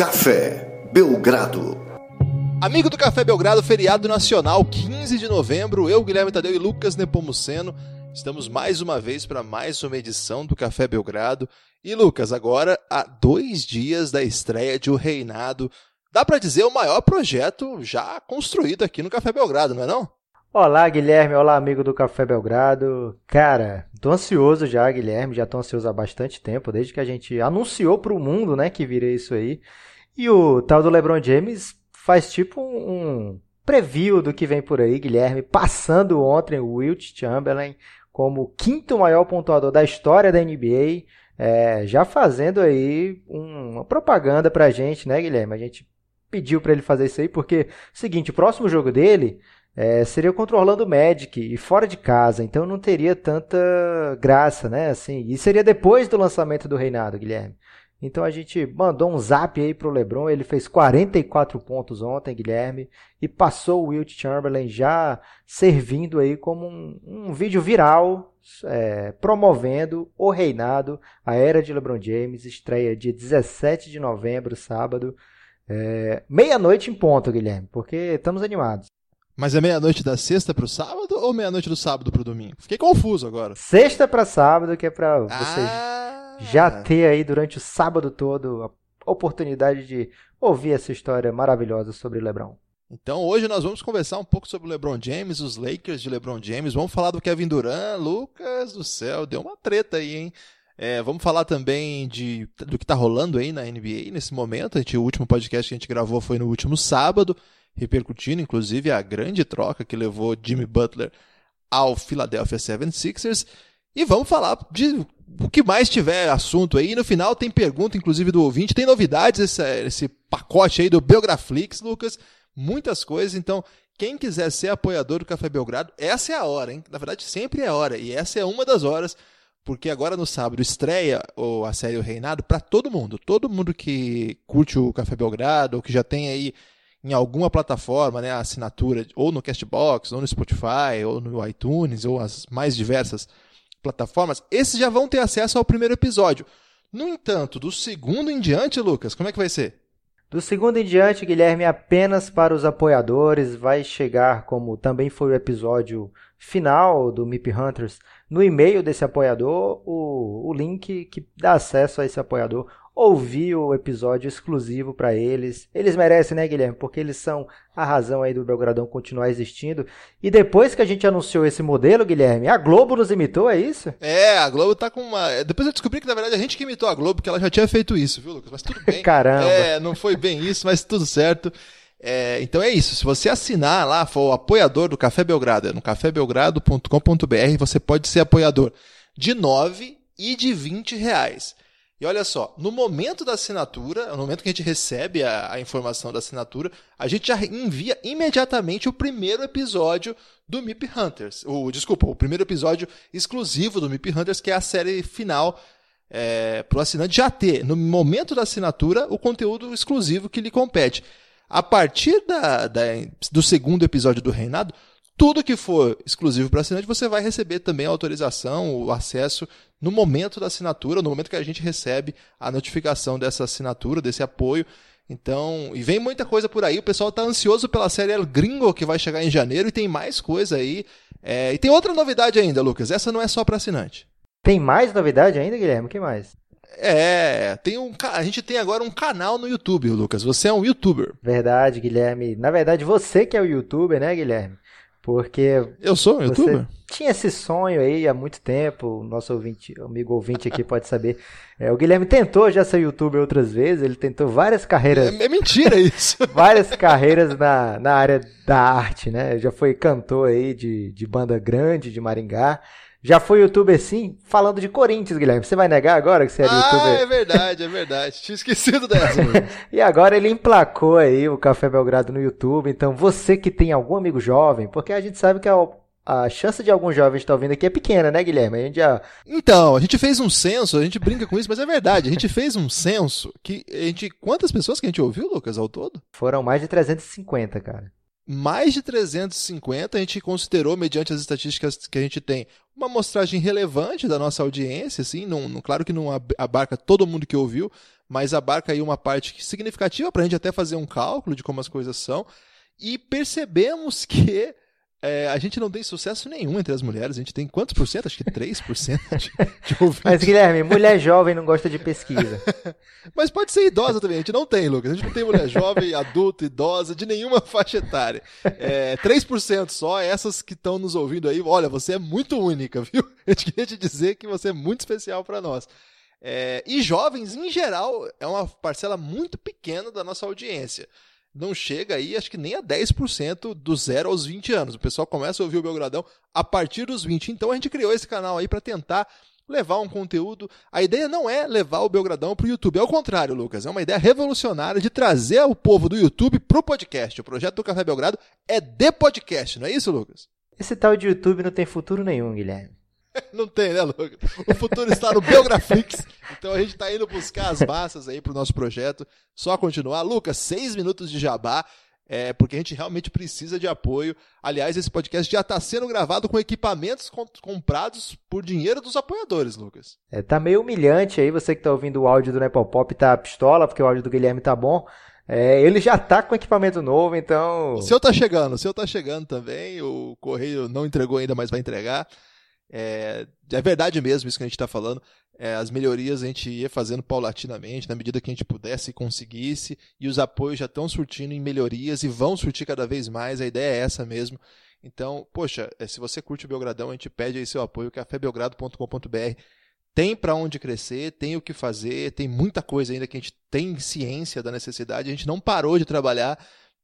Café Belgrado. Amigo do Café Belgrado, feriado nacional, 15 de novembro. Eu, Guilherme Tadeu e Lucas Nepomuceno estamos mais uma vez para mais uma edição do Café Belgrado. E Lucas, agora há dois dias da estreia de O Reinado. Dá para dizer o maior projeto já construído aqui no Café Belgrado, não é não? Olá, Guilherme. Olá, amigo do Café Belgrado. Cara, tô ansioso já, Guilherme. Já tô ansioso há bastante tempo, desde que a gente anunciou pro mundo, né, que viria isso aí. E o tal do LeBron James faz tipo um preview do que vem por aí, Guilherme, passando ontem o Wilt Chamberlain como o quinto maior pontuador da história da NBA, é, já fazendo aí uma propaganda pra gente, né, Guilherme? A gente pediu para ele fazer isso aí porque, seguinte, o próximo jogo dele é, seria contra o Orlando Magic e fora de casa, então não teria tanta graça, né? Assim, e seria depois do lançamento do Reinado, Guilherme. Então a gente mandou um zap aí pro LeBron, ele fez 44 pontos ontem, Guilherme, e passou o Wilt Chamberlain já servindo aí como um, um vídeo viral é, promovendo o reinado, a era de LeBron James, estreia dia 17 de novembro, sábado, é, meia-noite em ponto, Guilherme, porque estamos animados. Mas é meia-noite da sexta para o sábado ou meia-noite do sábado para o domingo? Fiquei confuso agora. Sexta para sábado, que é para vocês ah. Já ter aí durante o sábado todo a oportunidade de ouvir essa história maravilhosa sobre LeBron. Então hoje nós vamos conversar um pouco sobre o LeBron James, os Lakers de LeBron James. Vamos falar do Kevin Durant, Lucas do céu, deu uma treta aí, hein? É, vamos falar também de, do que está rolando aí na NBA nesse momento. A gente, o último podcast que a gente gravou foi no último sábado repercutindo inclusive a grande troca que levou Jimmy Butler ao Philadelphia 76ers. E vamos falar de o que mais tiver assunto aí. No final tem pergunta, inclusive, do ouvinte. Tem novidades esse, esse pacote aí do Belgraflix, Lucas. Muitas coisas. Então, quem quiser ser apoiador do Café Belgrado, essa é a hora, hein? Na verdade, sempre é a hora. E essa é uma das horas. Porque agora no sábado estreia a série O Reinado para todo mundo. Todo mundo que curte o Café Belgrado, ou que já tem aí em alguma plataforma, né, a assinatura, ou no Castbox, ou no Spotify, ou no iTunes, ou as mais diversas plataformas, esses já vão ter acesso ao primeiro episódio. No entanto, do segundo em diante, Lucas, como é que vai ser? Do segundo em diante, Guilherme, apenas para os apoiadores, vai chegar, como também foi o episódio final do MIP Hunters, no e-mail desse apoiador, o, o link que dá acesso a esse apoiador ouvir o episódio exclusivo para eles. Eles merecem, né, Guilherme? Porque eles são a razão aí do Belgradão continuar existindo. E depois que a gente anunciou esse modelo, Guilherme, a Globo nos imitou, é isso? É, a Globo tá com uma. Depois eu descobri que na verdade a gente que imitou a Globo, porque ela já tinha feito isso, viu, Lucas? Mas tudo bem. Caramba. É, não foi bem isso, mas tudo certo. É, então é isso. Se você assinar lá, for o apoiador do Café Belgrado, é no cafébelgrado.com.br, você pode ser apoiador de 9 e de 20 reais. E olha só, no momento da assinatura, no momento que a gente recebe a, a, informação da assinatura, a gente já envia imediatamente o primeiro episódio do MIP Hunters. O, desculpa, o primeiro episódio exclusivo do MIP Hunters, que é a série final é, para o assinante já ter, no momento da assinatura, o conteúdo exclusivo que lhe compete. A partir da, da, do segundo episódio do Reinado, tudo que for exclusivo para assinante, você vai receber também a autorização, o acesso no momento da assinatura, no momento que a gente recebe a notificação dessa assinatura, desse apoio. Então, e vem muita coisa por aí. O pessoal está ansioso pela série El Gringo, que vai chegar em janeiro, e tem mais coisa aí. É, e tem outra novidade ainda, Lucas. Essa não é só para assinante. Tem mais novidade ainda, Guilherme? O que mais? É, tem um, a gente tem agora um canal no YouTube, Lucas. Você é um youtuber. Verdade, Guilherme. Na verdade, você que é o youtuber, né, Guilherme? Porque. Eu sou um youtuber? Tinha esse sonho aí há muito tempo. Nosso ouvinte, amigo ouvinte aqui pode saber. É, o Guilherme tentou já ser youtuber outras vezes. Ele tentou várias carreiras. É, é mentira isso. várias carreiras na, na área da arte, né? Já foi cantor aí de, de banda grande de Maringá. Já foi youtuber sim, falando de Corinthians, Guilherme. Você vai negar agora que você era ah, youtuber? Ah, é verdade, é verdade. Tinha esquecido dessa. e agora ele emplacou aí o Café Belgrado no YouTube. Então, você que tem algum amigo jovem, porque a gente sabe que a, a chance de alguns jovens estar ouvindo aqui é pequena, né, Guilherme? A gente já... Então, a gente fez um censo, a gente brinca com isso, mas é verdade. A gente fez um censo que a gente. Quantas pessoas que a gente ouviu, Lucas, ao todo? Foram mais de 350, cara mais de 350 a gente considerou, mediante as estatísticas que a gente tem, uma amostragem relevante da nossa audiência, assim, não, não, claro que não abarca todo mundo que ouviu, mas abarca aí uma parte significativa para a gente até fazer um cálculo de como as coisas são. E percebemos que é, a gente não tem sucesso nenhum entre as mulheres. A gente tem quantos por cento? Acho que 3% de, de ouvintes. Mas, Guilherme, mulher jovem não gosta de pesquisa. Mas pode ser idosa também. A gente não tem, Lucas. A gente não tem mulher jovem, adulta, idosa, de nenhuma faixa etária. É, 3% só, essas que estão nos ouvindo aí. Olha, você é muito única, viu? A gente queria te dizer que você é muito especial para nós. É, e jovens, em geral, é uma parcela muito pequena da nossa audiência não chega aí, acho que nem a 10% do zero aos 20 anos. O pessoal começa a ouvir o Belgradão a partir dos 20. Então a gente criou esse canal aí para tentar levar um conteúdo. A ideia não é levar o Belgradão para o YouTube, é o contrário, Lucas. É uma ideia revolucionária de trazer o povo do YouTube para o podcast. O projeto do Café Belgrado é de podcast, não é isso, Lucas? Esse tal de YouTube não tem futuro nenhum, Guilherme. Não tem, né, Lucas? O futuro está no Belgraflix. Então a gente está indo buscar as massas aí para o nosso projeto. Só continuar. Lucas, seis minutos de jabá. É, porque a gente realmente precisa de apoio. Aliás, esse podcast já está sendo gravado com equipamentos comprados por dinheiro dos apoiadores, Lucas. É, tá meio humilhante aí, você que está ouvindo o áudio do Nepopop tá pistola, porque o áudio do Guilherme tá bom. É, ele já tá com equipamento novo, então. O seu tá chegando, o seu tá chegando também. O correio não entregou ainda, mas vai entregar. É, é verdade mesmo isso que a gente está falando. É, as melhorias a gente ia fazendo paulatinamente, na medida que a gente pudesse e conseguisse, e os apoios já estão surtindo em melhorias e vão surtir cada vez mais. A ideia é essa mesmo. Então, poxa, é, se você curte o Belgradão, a gente pede aí seu apoio, cafébelgrado.com.br. Tem para onde crescer, tem o que fazer, tem muita coisa ainda que a gente tem ciência da necessidade, a gente não parou de trabalhar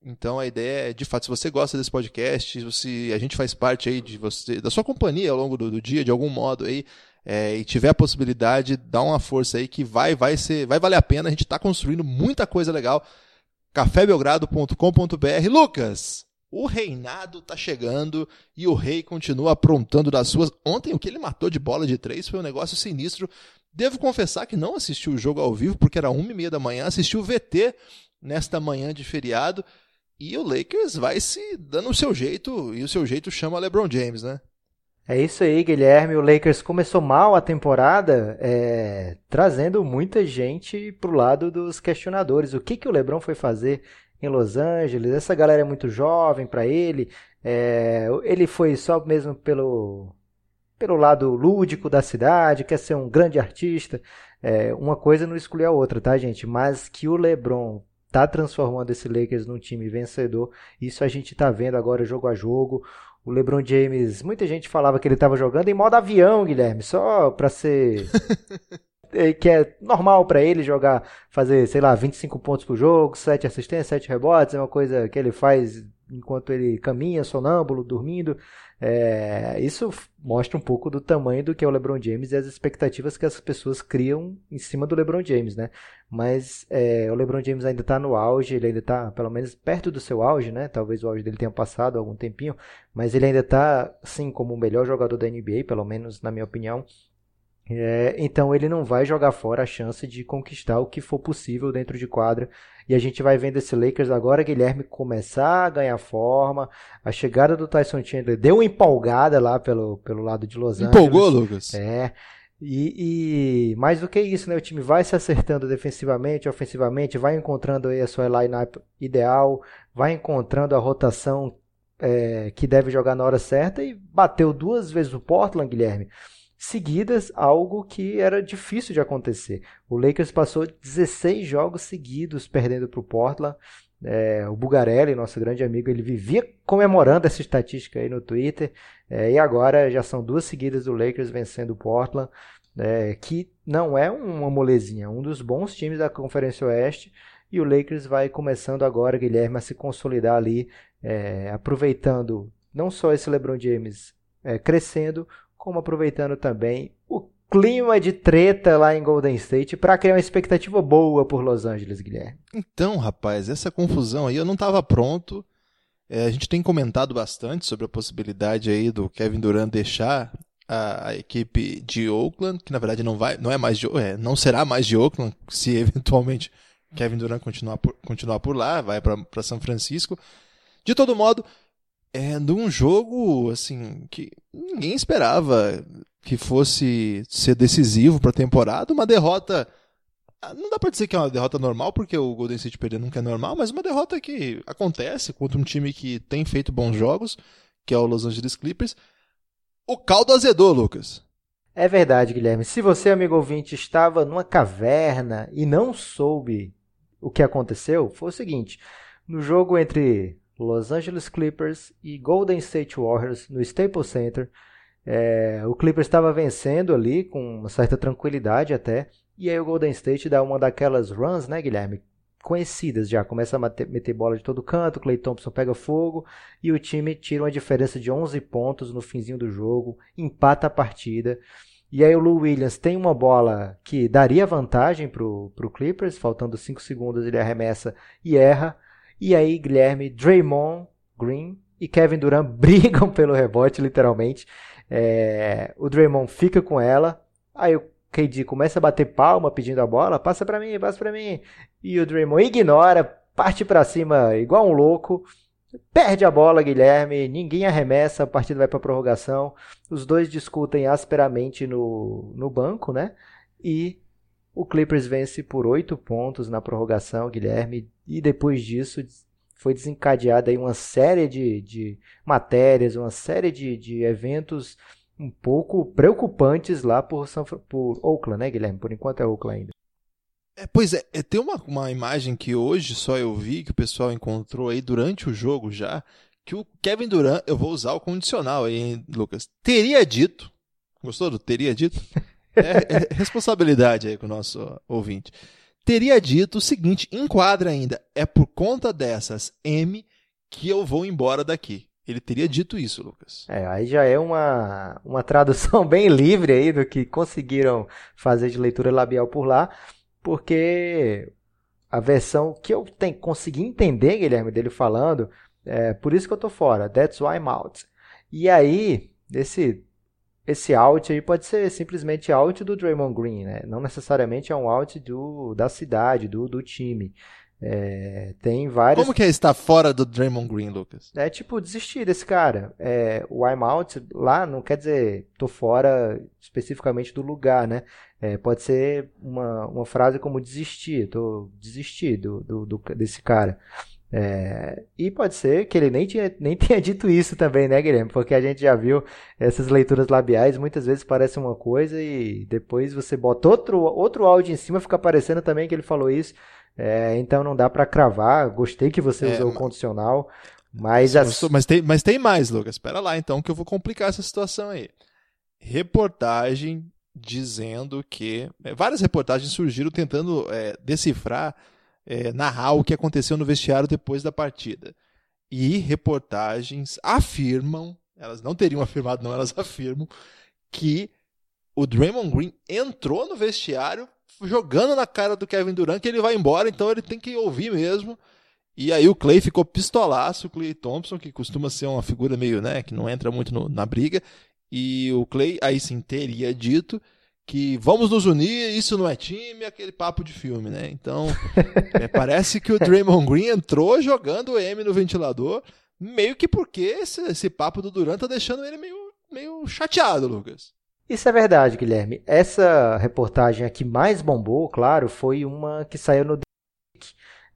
então a ideia é, de fato, se você gosta desse podcast, se a gente faz parte aí de você, da sua companhia ao longo do, do dia, de algum modo aí, é, e tiver a possibilidade, dá uma força aí que vai, vai ser, vai valer a pena. A gente está construindo muita coisa legal. cafébelgrado.com.br. Lucas, o reinado tá chegando e o rei continua aprontando das suas. Ontem o que ele matou de bola de três foi um negócio sinistro. Devo confessar que não assisti o jogo ao vivo porque era uma e meia da manhã. Assisti o VT nesta manhã de feriado. E o Lakers vai se dando o seu jeito, e o seu jeito chama LeBron James, né? É isso aí, Guilherme. O Lakers começou mal a temporada, é, trazendo muita gente pro lado dos questionadores. O que, que o LeBron foi fazer em Los Angeles? Essa galera é muito jovem para ele. É, ele foi só mesmo pelo, pelo lado lúdico da cidade, quer ser um grande artista. É, uma coisa não exclui a outra, tá, gente? Mas que o LeBron tá transformando esse Lakers num time vencedor. Isso a gente tá vendo agora jogo a jogo. O LeBron James, muita gente falava que ele estava jogando em modo avião, Guilherme, só para ser é, que é normal para ele jogar, fazer, sei lá, 25 pontos por jogo, 7 assistências, 7 rebotes, é uma coisa que ele faz enquanto ele caminha, sonâmbulo, dormindo. É, isso mostra um pouco do tamanho do que é o LeBron James e as expectativas que as pessoas criam em cima do LeBron James, né? Mas é, o LeBron James ainda está no auge, ele ainda está pelo menos perto do seu auge, né? Talvez o auge dele tenha passado algum tempinho, mas ele ainda está, sim, como o melhor jogador da NBA, pelo menos na minha opinião. É, então ele não vai jogar fora a chance de conquistar o que for possível dentro de quadra. E a gente vai vendo esse Lakers agora, Guilherme, começar a ganhar forma. A chegada do Tyson Chandler deu uma empolgada lá pelo, pelo lado de Los Angeles. Empolgou, Lucas? É. E, e, mais do que isso, né? O time vai se acertando defensivamente, ofensivamente, vai encontrando aí a sua lineup ideal, vai encontrando a rotação é, que deve jogar na hora certa e bateu duas vezes o Portland, Guilherme seguidas, algo que era difícil de acontecer. O Lakers passou 16 jogos seguidos perdendo para o Portland. É, o Bugarelli, nosso grande amigo, ele vivia comemorando essa estatística aí no Twitter. É, e agora já são duas seguidas do Lakers vencendo o Portland, é, que não é uma molezinha, um dos bons times da Conferência Oeste. E o Lakers vai começando agora, Guilherme, a se consolidar ali, é, aproveitando não só esse LeBron James é, crescendo, como aproveitando também o clima de treta lá em Golden State para criar uma expectativa boa por Los Angeles, Guilherme. Então, rapaz, essa confusão aí eu não estava pronto. É, a gente tem comentado bastante sobre a possibilidade aí do Kevin Durant deixar a, a, equipe de Oakland, que na verdade não vai, não é mais de, é, não será mais de Oakland se eventualmente Kevin Durant continuar por, continuar por lá, vai para São Francisco. De todo modo, é de um jogo assim que ninguém esperava que fosse ser decisivo para a temporada, uma derrota ah, não dá pra dizer que é uma derrota normal, porque o Golden State perder nunca é normal, mas uma derrota que acontece contra um time que tem feito bons jogos, que é o Los Angeles Clippers. O caldo azedou, Lucas. É verdade, Guilherme. Se você, amigo ouvinte, estava numa caverna e não soube o que aconteceu, foi o seguinte: no jogo entre Los Angeles Clippers e Golden State Warriors no Staples Center, é, o Clippers estava vencendo ali com uma certa tranquilidade até, e aí o Golden State dá uma daquelas runs, né, Guilherme? Conhecidas já, começa a meter, bola de todo canto, Clay Thompson pega fogo e o time tira uma diferença de 11 pontos no finzinho do jogo, empata a partida. E aí o Lou Williams tem uma bola que daria vantagem para o Clippers, faltando 5 segundos ele arremessa e erra. E aí Guilherme, Draymond Green e Kevin Durant brigam pelo rebote, literalmente. É, o Draymond fica com ela, aí o KD começa a bater palma pedindo a bola, passa para mim, passa para mim. E o Draymond ignora, parte para cima igual um louco. Perde a bola, Guilherme. Ninguém arremessa. A partida vai para prorrogação. Os dois discutem asperamente no, no banco, né? E o Clippers vence por oito pontos na prorrogação, Guilherme. E depois disso foi desencadeada aí uma série de, de matérias, uma série de, de eventos um pouco preocupantes lá por, São, por Oakland, né, Guilherme? Por enquanto é Oakland ainda. É, pois é, é, tem uma, uma imagem que hoje só eu vi, que o pessoal encontrou aí durante o jogo já, que o Kevin Durant, eu vou usar o condicional aí, hein, Lucas, teria dito, gostou do teria dito? É, é responsabilidade aí com o nosso ouvinte. Teria dito o seguinte, enquadra ainda, é por conta dessas M que eu vou embora daqui. Ele teria dito isso, Lucas. É, aí já é uma, uma tradução bem livre aí do que conseguiram fazer de leitura labial por lá, porque a versão que eu tenho, consegui entender, Guilherme, dele falando, é por isso que eu tô fora, that's why I'm out. E aí, esse esse out aí pode ser simplesmente out do Draymond Green, né? Não necessariamente é um out do, da cidade, do, do time. É, tem vários. Como que é estar fora do Draymond Green, Lucas? É tipo desistir desse cara. É, o I'm out lá não quer dizer tô fora especificamente do lugar, né? É, pode ser uma, uma frase como desistir, tô desistir do, do, do desse cara. É, e pode ser que ele nem, tinha, nem tenha dito isso também, né, Guilherme? Porque a gente já viu essas leituras labiais, muitas vezes parecem uma coisa e depois você bota outro, outro áudio em cima, fica parecendo também que ele falou isso. É, então não dá para cravar. Gostei que você é, usou mas... o condicional. Mas, as... mas, tem, mas tem mais, Lucas. Espera lá então que eu vou complicar essa situação aí. Reportagem dizendo que. É, várias reportagens surgiram tentando é, decifrar, é, narrar o que aconteceu no vestiário depois da partida. E reportagens afirmam, elas não teriam afirmado, não, elas afirmam, que o Draymond Green entrou no vestiário jogando na cara do Kevin Durant que ele vai embora, então ele tem que ouvir mesmo. E aí o Clay ficou pistolaço, o Clay Thompson, que costuma ser uma figura meio, né, que não entra muito no, na briga. E o Clay aí sim teria dito que vamos nos unir, isso não é time, aquele papo de filme, né? Então, é, parece que o Draymond Green entrou jogando o M no ventilador, meio que porque esse, esse papo do Durant tá deixando ele meio, meio chateado, Lucas. Isso é verdade, Guilherme. Essa reportagem aqui mais bombou, claro, foi uma que saiu no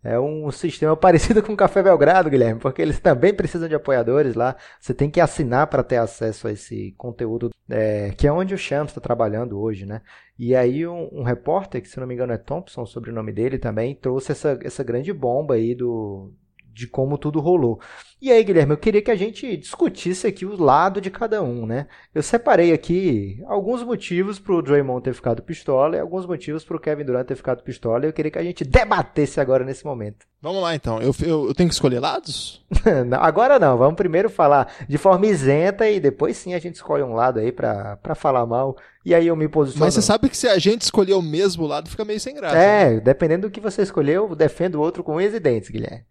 é um sistema parecido com o Café Belgrado, Guilherme, porque eles também precisam de apoiadores lá. Você tem que assinar para ter acesso a esse conteúdo, é, que é onde o Shams está trabalhando hoje, né? E aí um, um, repórter, que se não me engano é Thompson, sobre o nome dele também, trouxe essa, essa grande bomba aí do, de como tudo rolou. E aí, Guilherme, eu queria que a gente discutisse aqui o lado de cada um, né? Eu separei aqui alguns motivos para o Draymond ter ficado pistola e alguns motivos para o Kevin Durant ter ficado pistola. E eu queria que a gente debatesse agora nesse momento. Vamos lá, então. Eu, eu, eu tenho que escolher lados? não, agora não. Vamos primeiro falar de forma isenta e depois sim a gente escolhe um lado aí para falar mal. E aí eu me posiciono. Mas você sabe que se a gente escolher o mesmo lado, fica meio sem graça. É, né? dependendo do que você escolher, eu defendo o outro com unhas e dentes, Guilherme.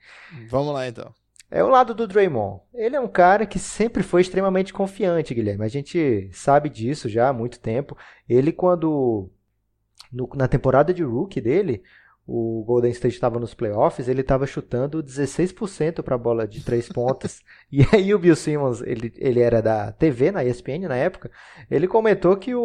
Vamos lá, então. É o lado do Draymond. Ele é um cara que sempre foi extremamente confiante, Guilherme. A gente sabe disso já há muito tempo. Ele, quando. No, na temporada de rookie dele, o Golden State estava nos playoffs, ele estava chutando 16% para a bola de três pontas. e aí o Bill Simmons, ele, ele era da TV, na ESPN na época, ele comentou que o,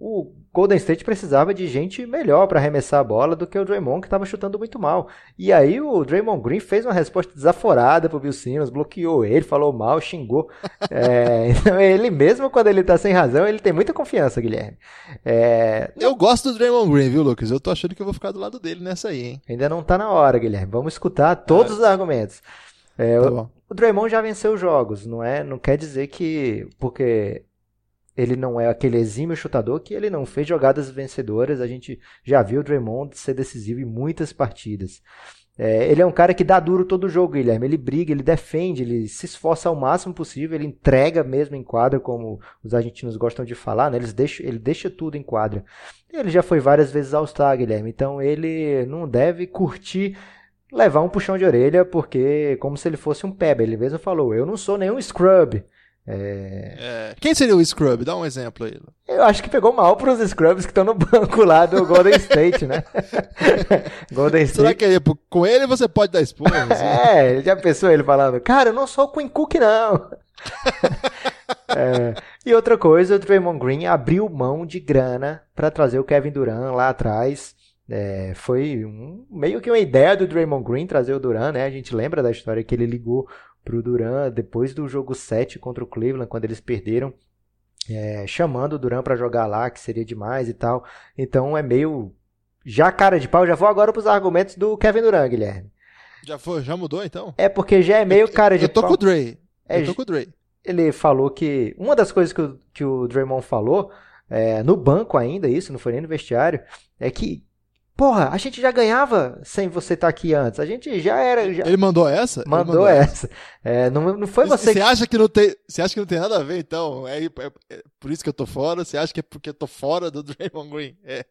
o Golden State precisava de gente melhor para arremessar a bola do que o Draymond, que estava chutando muito mal. E aí o Draymond Green fez uma resposta desaforada pro Bill Simmons, bloqueou ele, falou mal, xingou. é, então ele mesmo, quando ele tá sem razão, ele tem muita confiança, Guilherme. É, eu gosto do Draymond Green, viu, Lucas? Eu tô achando que eu vou ficar do lado dele nessa aí, hein? Ainda não tá na hora, Guilherme. Vamos escutar todos é. os argumentos. É, tá o, o Draymond já venceu jogos, não é? Não quer dizer que porque ele não é aquele exímio chutador que ele não fez jogadas vencedoras. A gente já viu o Draymond ser decisivo em muitas partidas. É, ele é um cara que dá duro todo o jogo, Guilherme. Ele briga, ele defende, ele se esforça ao máximo possível, ele entrega mesmo em quadra, como os argentinos gostam de falar, né? Eles deixam, ele deixa tudo em quadra. Ele já foi várias vezes ao Star, Guilherme, então ele não deve curtir levar um puxão de orelha, porque como se ele fosse um peba. Ele mesmo falou: Eu não sou nenhum scrub. É... É... Quem seria o Scrub? Dá um exemplo aí. Eu acho que pegou mal para os Scrubs que estão no banco lá do Golden State, né? Golden State. Será que é, com ele você pode dar esporra? Assim? é, já pensou ele falando, cara, eu não sou o Queen Cook, não. é, e outra coisa, o Draymond Green abriu mão de grana para trazer o Kevin Durant lá atrás. É, foi um, meio que uma ideia do Draymond Green trazer o Durant, né? A gente lembra da história que ele ligou pro Duran depois do jogo 7 contra o Cleveland, quando eles perderam, é, chamando o Duran para jogar lá, que seria demais e tal. Então é meio já cara de pau. Já vou agora para os argumentos do Kevin Durant, Guilherme. Já foi, já mudou então? É porque já é meio cara de eu, eu tô pau. com o Dre. É, eu tô com o Dre. Ele falou que uma das coisas que o, que o Draymond falou é, no banco ainda, isso não foi nem no vestiário, é que Porra, a gente já ganhava sem você estar tá aqui antes. A gente já era. Já... Ele mandou essa? Mandou, mandou essa. É, não, não foi você. Você que... acha que não tem? Você acha que não tem nada a ver? Então é, é, é, por isso que eu tô fora. Você acha que é porque eu tô fora do Draymond Green? É.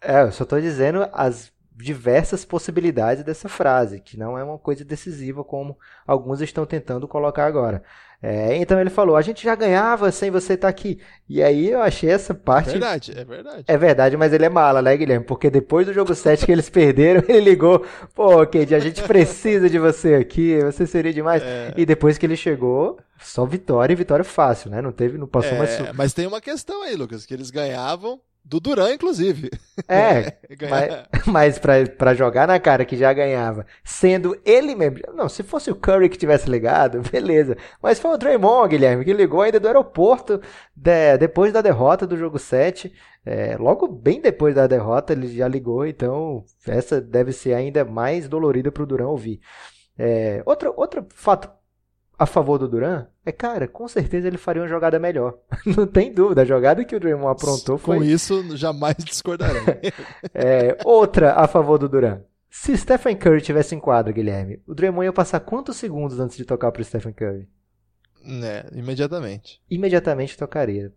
É, eu só tô dizendo as diversas possibilidades dessa frase, que não é uma coisa decisiva como alguns estão tentando colocar agora. É, então ele falou: a gente já ganhava sem você estar tá aqui. E aí eu achei essa parte. É verdade, é verdade. É verdade, mas ele é mala, né, Guilherme? Porque depois do jogo 7 que eles perderam, ele ligou: pô, Kate, a gente precisa de você aqui, você seria demais. É... E depois que ele chegou, só vitória e vitória fácil, né? Não teve, não passou é, mais. Mas tem uma questão aí, Lucas, que eles ganhavam do Duran, inclusive. É, mas, mas pra, pra jogar na cara que já ganhava, sendo ele mesmo. Não, se fosse o Curry que tivesse ligado, beleza. Mas foi o Draymond, Guilherme, que ligou ainda do aeroporto de, depois da derrota do jogo 7. É, logo bem depois da derrota, ele já ligou, então essa deve ser ainda mais dolorida pro Duran ouvir. É, outro, outro fato a favor do Duran, é cara, com certeza ele faria uma jogada melhor. Não tem dúvida, a jogada que o Draymond aprontou foi. Com isso, jamais discordarei. é, outra a favor do Duran. Se Stephen Curry tivesse em quadra, Guilherme, o Draymond ia passar quantos segundos antes de tocar para Stephen Curry? É, imediatamente. Imediatamente tocaria.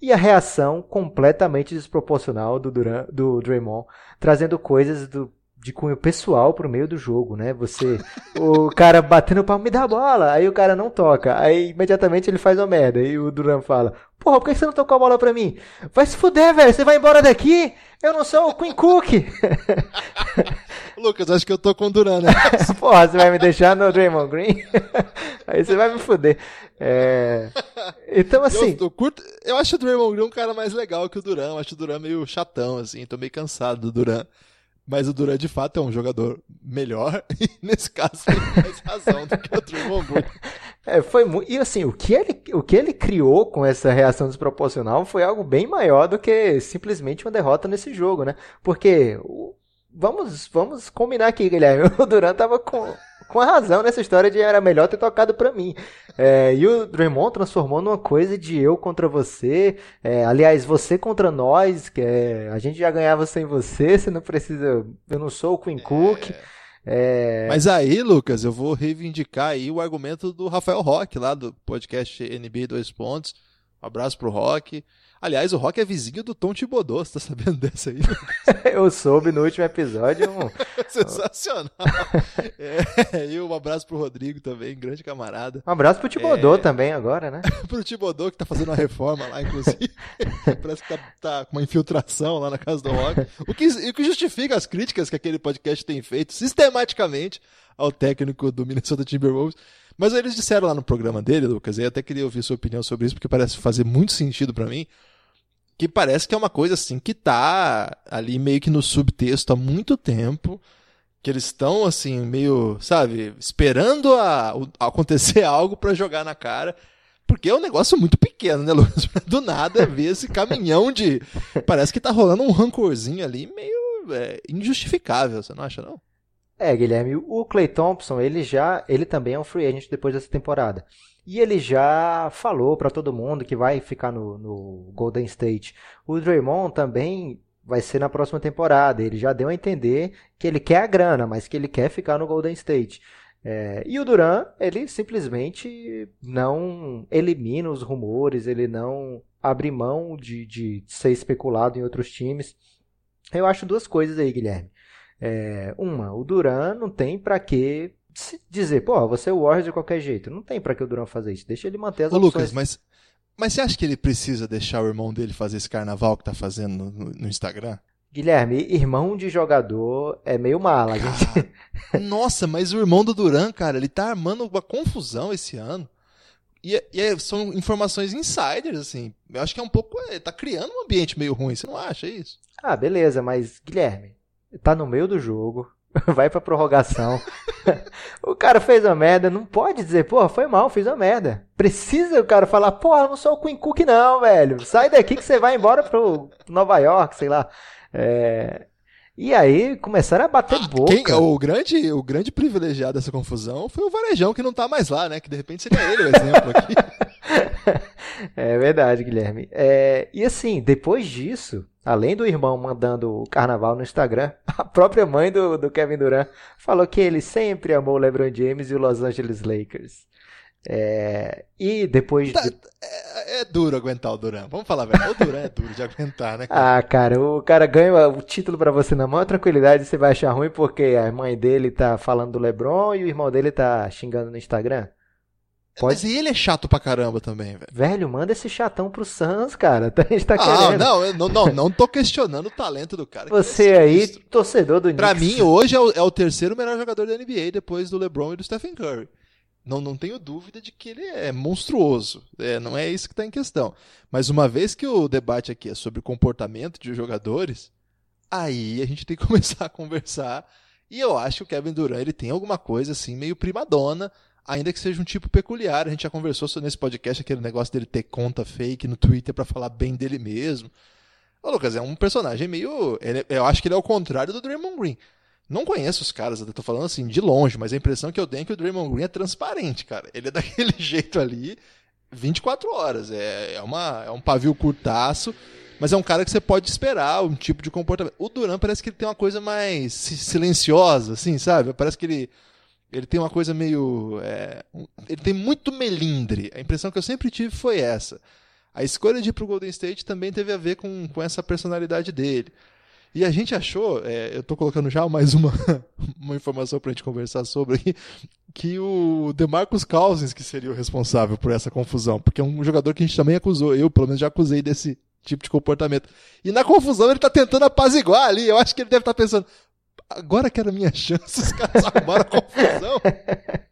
E a reação completamente desproporcional do, Duran, do Draymond, trazendo coisas do de cunho pessoal pro meio do jogo, né? Você, o cara batendo palma, me dá a bola, aí o cara não toca, aí imediatamente ele faz uma merda, e o Duran fala, porra, por que você não tocou a bola pra mim? Vai se fuder, velho, você vai embora daqui? Eu não sou o Queen Cook. Lucas, acho que eu tô com o Duran, né? porra, você vai me deixar no Draymond Green? aí você vai me fuder. É... Então, assim... Eu, eu, curto... eu acho o Draymond Green um cara mais legal que o Duran, eu acho o Duran meio chatão, assim, tô meio cansado do Duran. Mas o Duran, de fato, é um jogador melhor. E nesse caso, tem mais razão do que o Green. É, foi muito. E assim, o que, ele, o que ele criou com essa reação desproporcional foi algo bem maior do que simplesmente uma derrota nesse jogo, né? Porque. Vamos, vamos combinar aqui, Guilherme. O Duran tava com com a razão nessa história de era melhor ter tocado para mim. É, e o Draymond transformou numa coisa de eu contra você, é, aliás, você contra nós, que é, a gente já ganhava sem você, você não precisa, eu não sou o Queen Cook. É... Mas aí, Lucas, eu vou reivindicar aí o argumento do Rafael Roque, lá do podcast NBA Dois Pontos, Um abraço pro Rock. Aliás, o Rock é vizinho do Tom Thibodeau, você tá sabendo dessa aí? Eu soube no último episódio. Um... Sensacional. é, e um abraço pro Rodrigo também, grande camarada. Um abraço pro Thibodeau é... também agora, né? pro Thibodeau, que tá fazendo uma reforma lá, inclusive. Parece que tá, tá, com uma infiltração lá na casa do Rock. O que, o que justifica as críticas que aquele podcast tem feito sistematicamente ao técnico do Minnesota Timberwolves. Mas eles disseram lá no programa dele, Lucas, e até queria ouvir sua opinião sobre isso, porque parece fazer muito sentido para mim, que parece que é uma coisa assim que tá ali meio que no subtexto há muito tempo, que eles estão assim meio, sabe, esperando a, a acontecer algo para jogar na cara. Porque é um negócio muito pequeno, né, Lucas? Do nada ver esse caminhão de. Parece que tá rolando um rancorzinho ali meio é, injustificável, você não acha, não? É, Guilherme, o Clay Thompson, ele já, ele também é um free agent depois dessa temporada. E ele já falou para todo mundo que vai ficar no, no, Golden State. O Draymond também vai ser na próxima temporada. Ele já deu a entender que ele quer a grana, mas que ele quer ficar no Golden State. É, e o Duran, ele simplesmente não elimina os rumores, ele não abre mão de, de ser especulado em outros times. Eu acho duas coisas aí, Guilherme. É, uma, o Duran não tem para que dizer, pô, você é o Warriors de qualquer jeito. Não tem para que o Duran fazer isso. Deixa ele manter as Ô, opções. Lucas, mas, mas você acha que ele precisa deixar o irmão dele fazer esse carnaval que tá fazendo no, no Instagram? Guilherme, irmão de jogador é meio mala. Cara, gente... Nossa, mas o irmão do Duran, cara, ele tá armando uma confusão esse ano. E, é, e é, são informações insiders, assim. Eu acho que é um pouco. É, tá criando um ambiente meio ruim, você não acha isso? Ah, beleza, mas, Guilherme, tá no meio do jogo, vai pra prorrogação. o cara fez uma merda, não pode dizer, porra, foi mal, fiz uma merda. Precisa o cara falar, porra, não sou o Queen Cook não, velho. Sai daqui que você vai embora pro Nova York, sei lá. É... E aí começaram a bater ah, boca. Quem, o, grande, o grande privilegiado dessa confusão foi o Varejão, que não tá mais lá, né? Que de repente seria ele o exemplo aqui. é verdade, Guilherme. É... E assim, depois disso, além do irmão mandando o carnaval no Instagram, a própria mãe do, do Kevin Durant falou que ele sempre amou o LeBron James e o Los Angeles Lakers. É, e depois. Tá, de... é, é, duro aguentar o Duran. Vamos falar, velho. O Duran é duro de aguentar, né? Cara? Ah, cara, o cara ganha o título para você na maior tranquilidade. Você vai achar ruim porque a mãe dele tá falando do LeBron e o irmão dele tá xingando no Instagram. Pode... Mas ele é chato pra caramba também, velho. Velho, manda esse chatão pro Suns, cara. A gente tá ah, querendo. Não, não, não, não tô questionando o talento do cara. Você é aí, torcedor do Pra Knicks. mim, hoje é o, é o, terceiro melhor jogador da NBA, depois do LeBron e do Stephen Curry. Não, não tenho dúvida de que ele é monstruoso. É, não é isso que tá em questão. Mas uma vez que o debate aqui é sobre comportamento de jogadores, aí a gente tem que começar a conversar. E eu acho que o Kevin Durant ele tem alguma coisa assim meio primadona ainda que seja um tipo peculiar. A gente já conversou nesse podcast aquele negócio dele ter conta fake no Twitter para falar bem dele mesmo. Ô, Lucas, é um personagem meio. Ele, eu acho que ele é o contrário do Draymond Green. Não conheço os caras, eu tô falando assim, de longe, mas a impressão que eu tenho é que o Draymond Green é transparente, cara. Ele é daquele jeito ali 24 horas. É, é, uma, é um pavio curtaço, mas é um cara que você pode esperar um tipo de comportamento. O Duran parece que ele tem uma coisa mais silenciosa, assim, sabe? Parece que ele ele tem uma coisa meio. É, ele tem muito melindre. A impressão que eu sempre tive foi essa. A escolha de ir para o Golden State também teve a ver com, com essa personalidade dele. E a gente achou, é, eu estou colocando já mais uma, uma informação para a gente conversar sobre aqui, que o DeMarcus Cousins que seria o responsável por essa confusão, porque é um jogador que a gente também acusou, eu pelo menos já acusei desse tipo de comportamento. E na confusão ele está tentando apaziguar ali, eu acho que ele deve estar tá pensando, agora que era minha chance, os caras arrumaram confusão.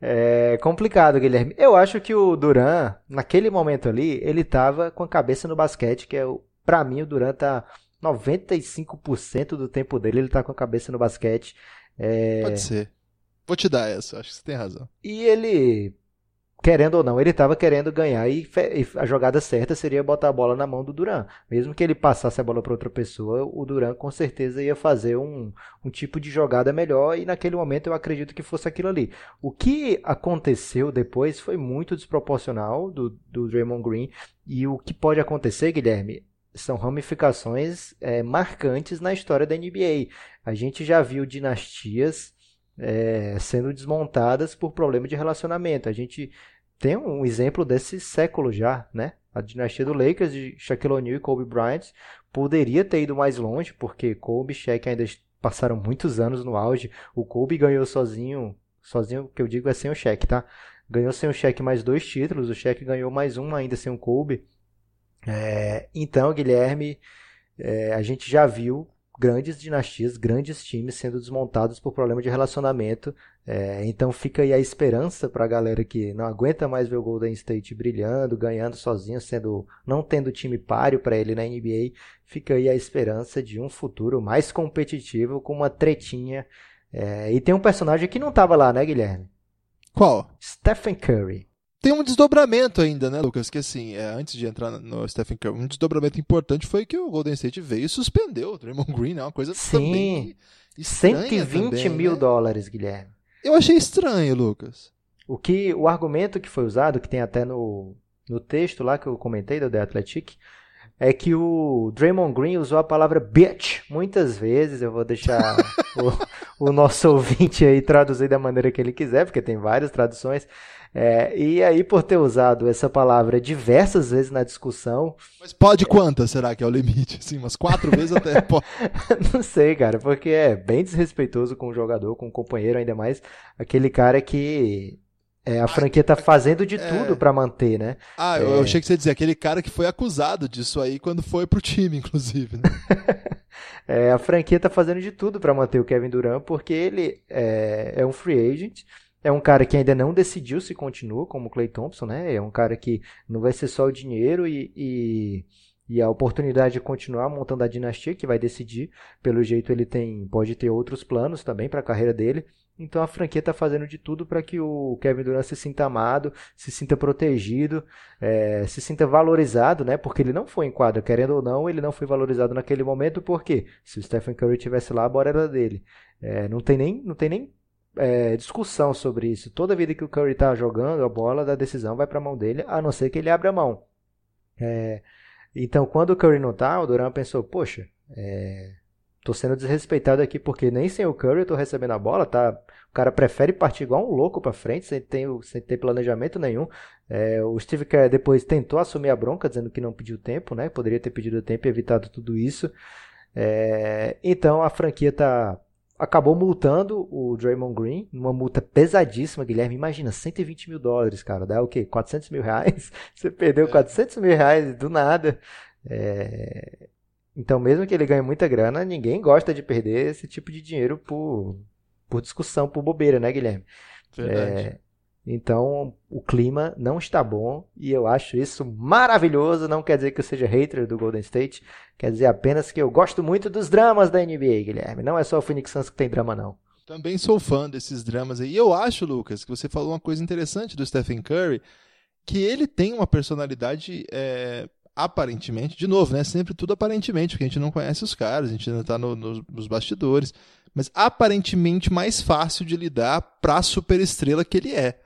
É complicado, Guilherme. Eu acho que o Duran, naquele momento ali, ele tava com a cabeça no basquete, que é o. Pra mim, o Duran tá 95% do tempo dele, ele tá com a cabeça no basquete. É... Pode ser. Vou te dar essa, acho que você tem razão. E ele querendo ou não, ele estava querendo ganhar e, a jogada certa seria botar a bola na mão do Duran. Mesmo que ele passasse a bola para outra pessoa, o Duran com certeza ia fazer um, um tipo de jogada melhor e naquele momento eu acredito que fosse aquilo ali. O que aconteceu depois foi muito desproporcional do, do Draymond Green e o que pode acontecer, Guilherme, são ramificações é, marcantes na história da NBA. A gente já viu dinastias é, sendo desmontadas por problema de relacionamento. A gente tem um exemplo desse século já, né? A dinastia do Lakers de Shaquille O'Neal e Kobe Bryant poderia ter ido mais longe, porque Kobe e Shaq ainda passaram muitos anos no auge. O Kobe ganhou sozinho, sozinho que eu digo é sem o Shaq, tá? Ganhou sem o Shaq mais dois títulos, o Shaq ganhou mais um ainda sem o Kobe. É, então, Guilherme, é, a gente já viu grandes dinastias, grandes times sendo desmontados por problema de relacionamento. É, então fica aí a esperança para a galera que não aguenta mais ver o Golden State brilhando, ganhando sozinho, sendo não tendo time páreo para ele na NBA. Fica aí a esperança de um futuro mais competitivo com uma tretinha. É, e tem um personagem que não estava lá, né, Guilherme? Qual? Stephen Curry tem um desdobramento ainda, né, Lucas? Que assim, é, antes de entrar no Stephen Curry, um desdobramento importante foi que o Golden State veio e suspendeu o Draymond Green, é uma coisa Sim. também estranha 120 também, mil né? dólares, Guilherme. Eu achei estranho, Lucas. O que o argumento que foi usado, que tem até no, no texto lá que eu comentei do The Athletic, é que o Draymond Green usou a palavra bitch muitas vezes. Eu vou deixar o, o, nosso ouvinte aí traduzir da maneira que ele quiser, porque tem várias traduções. É, e aí, por ter usado essa palavra diversas vezes na discussão. Mas pode quantas será que é o limite? Sim, umas quatro vezes até. Não sei, cara, porque é bem desrespeitoso com o jogador, com o companheiro, ainda mais aquele cara que é, a franquia tá fazendo de é... tudo para manter, né? Ah, eu, é... achei que você ia dizer aquele cara que foi acusado disso aí quando foi pro time, inclusive. Né? é, a franquia tá fazendo de tudo para manter o Kevin Durant, porque ele é, é um free agent é um cara que ainda não decidiu se continua como Clay Thompson, né? É um cara que não vai ser só o dinheiro e, e, e, a oportunidade de continuar montando a dinastia que vai decidir. Pelo jeito ele tem, pode ter outros planos também para a carreira dele. Então a franquia está fazendo de tudo para que o Kevin Durant se sinta amado, se sinta protegido, é, se sinta valorizado, né? Porque ele não foi em quadra, querendo ou não, ele não foi valorizado naquele momento, porque se o Stephen Curry tivesse lá, a bola era dele. É, não tem nem, não tem nem é, discussão sobre isso. Toda vida que o Curry está jogando, a bola da decisão vai para a mão dele, a não ser que ele abra a mão. É, então, quando o Curry não tá, o Durant pensou, poxa, é, tô sendo desrespeitado aqui porque nem sem o Curry tô recebendo a bola, tá? O cara prefere partir igual um louco para frente, sem ter, sem ter planejamento nenhum. É, o Steve Kerr depois tentou assumir a bronca, dizendo que não pediu tempo, né? Poderia ter pedido tempo e evitado tudo isso. É, então a franquia tá acabou multando o Draymond Green, uma multa pesadíssima, Guilherme. Imagina, 120 mil dólares, cara. Dá o quê? 400 mil reais? Você perdeu é. 400 mil reais do nada. É... Então, mesmo que ele ganhe muita grana, ninguém gosta de perder esse tipo de dinheiro por, por discussão, por bobeira, né, Guilherme? Verdade. É... Então, o clima não está bom e eu acho isso maravilhoso. Não quer dizer que eu seja hater do Golden State, quer dizer apenas que eu gosto muito dos dramas da NBA, Guilherme. Não é só o Phoenix Suns que tem drama, não. Também sou fã desses dramas aí. E eu acho, Lucas, que você falou uma coisa interessante do Stephen Curry, que ele tem uma personalidade é, aparentemente, de novo, né? Sempre tudo aparentemente, porque a gente não conhece os caras, a gente ainda está no, no, nos bastidores, mas aparentemente mais fácil de lidar para a superestrela que ele é.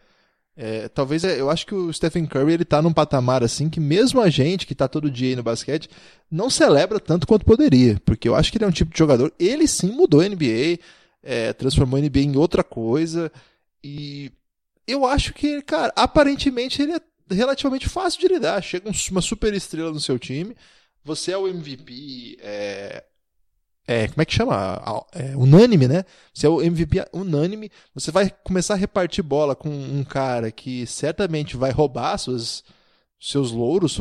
É, talvez é, eu acho que o Stephen Curry ele tá num patamar assim que mesmo a gente que tá todo dia aí no basquete não celebra tanto quanto poderia, porque eu acho que ele é um tipo de jogador, ele sim mudou a NBA, é, transformou a NBA em outra coisa e eu acho que, cara, aparentemente ele é relativamente fácil de lidar. Chega uma super estrela no seu time, você é o MVP, é, é, como é que chama? É, unânime, né? Você é o MVP unânime, você vai começar a repartir bola com um cara que certamente vai roubar suas, seus louros,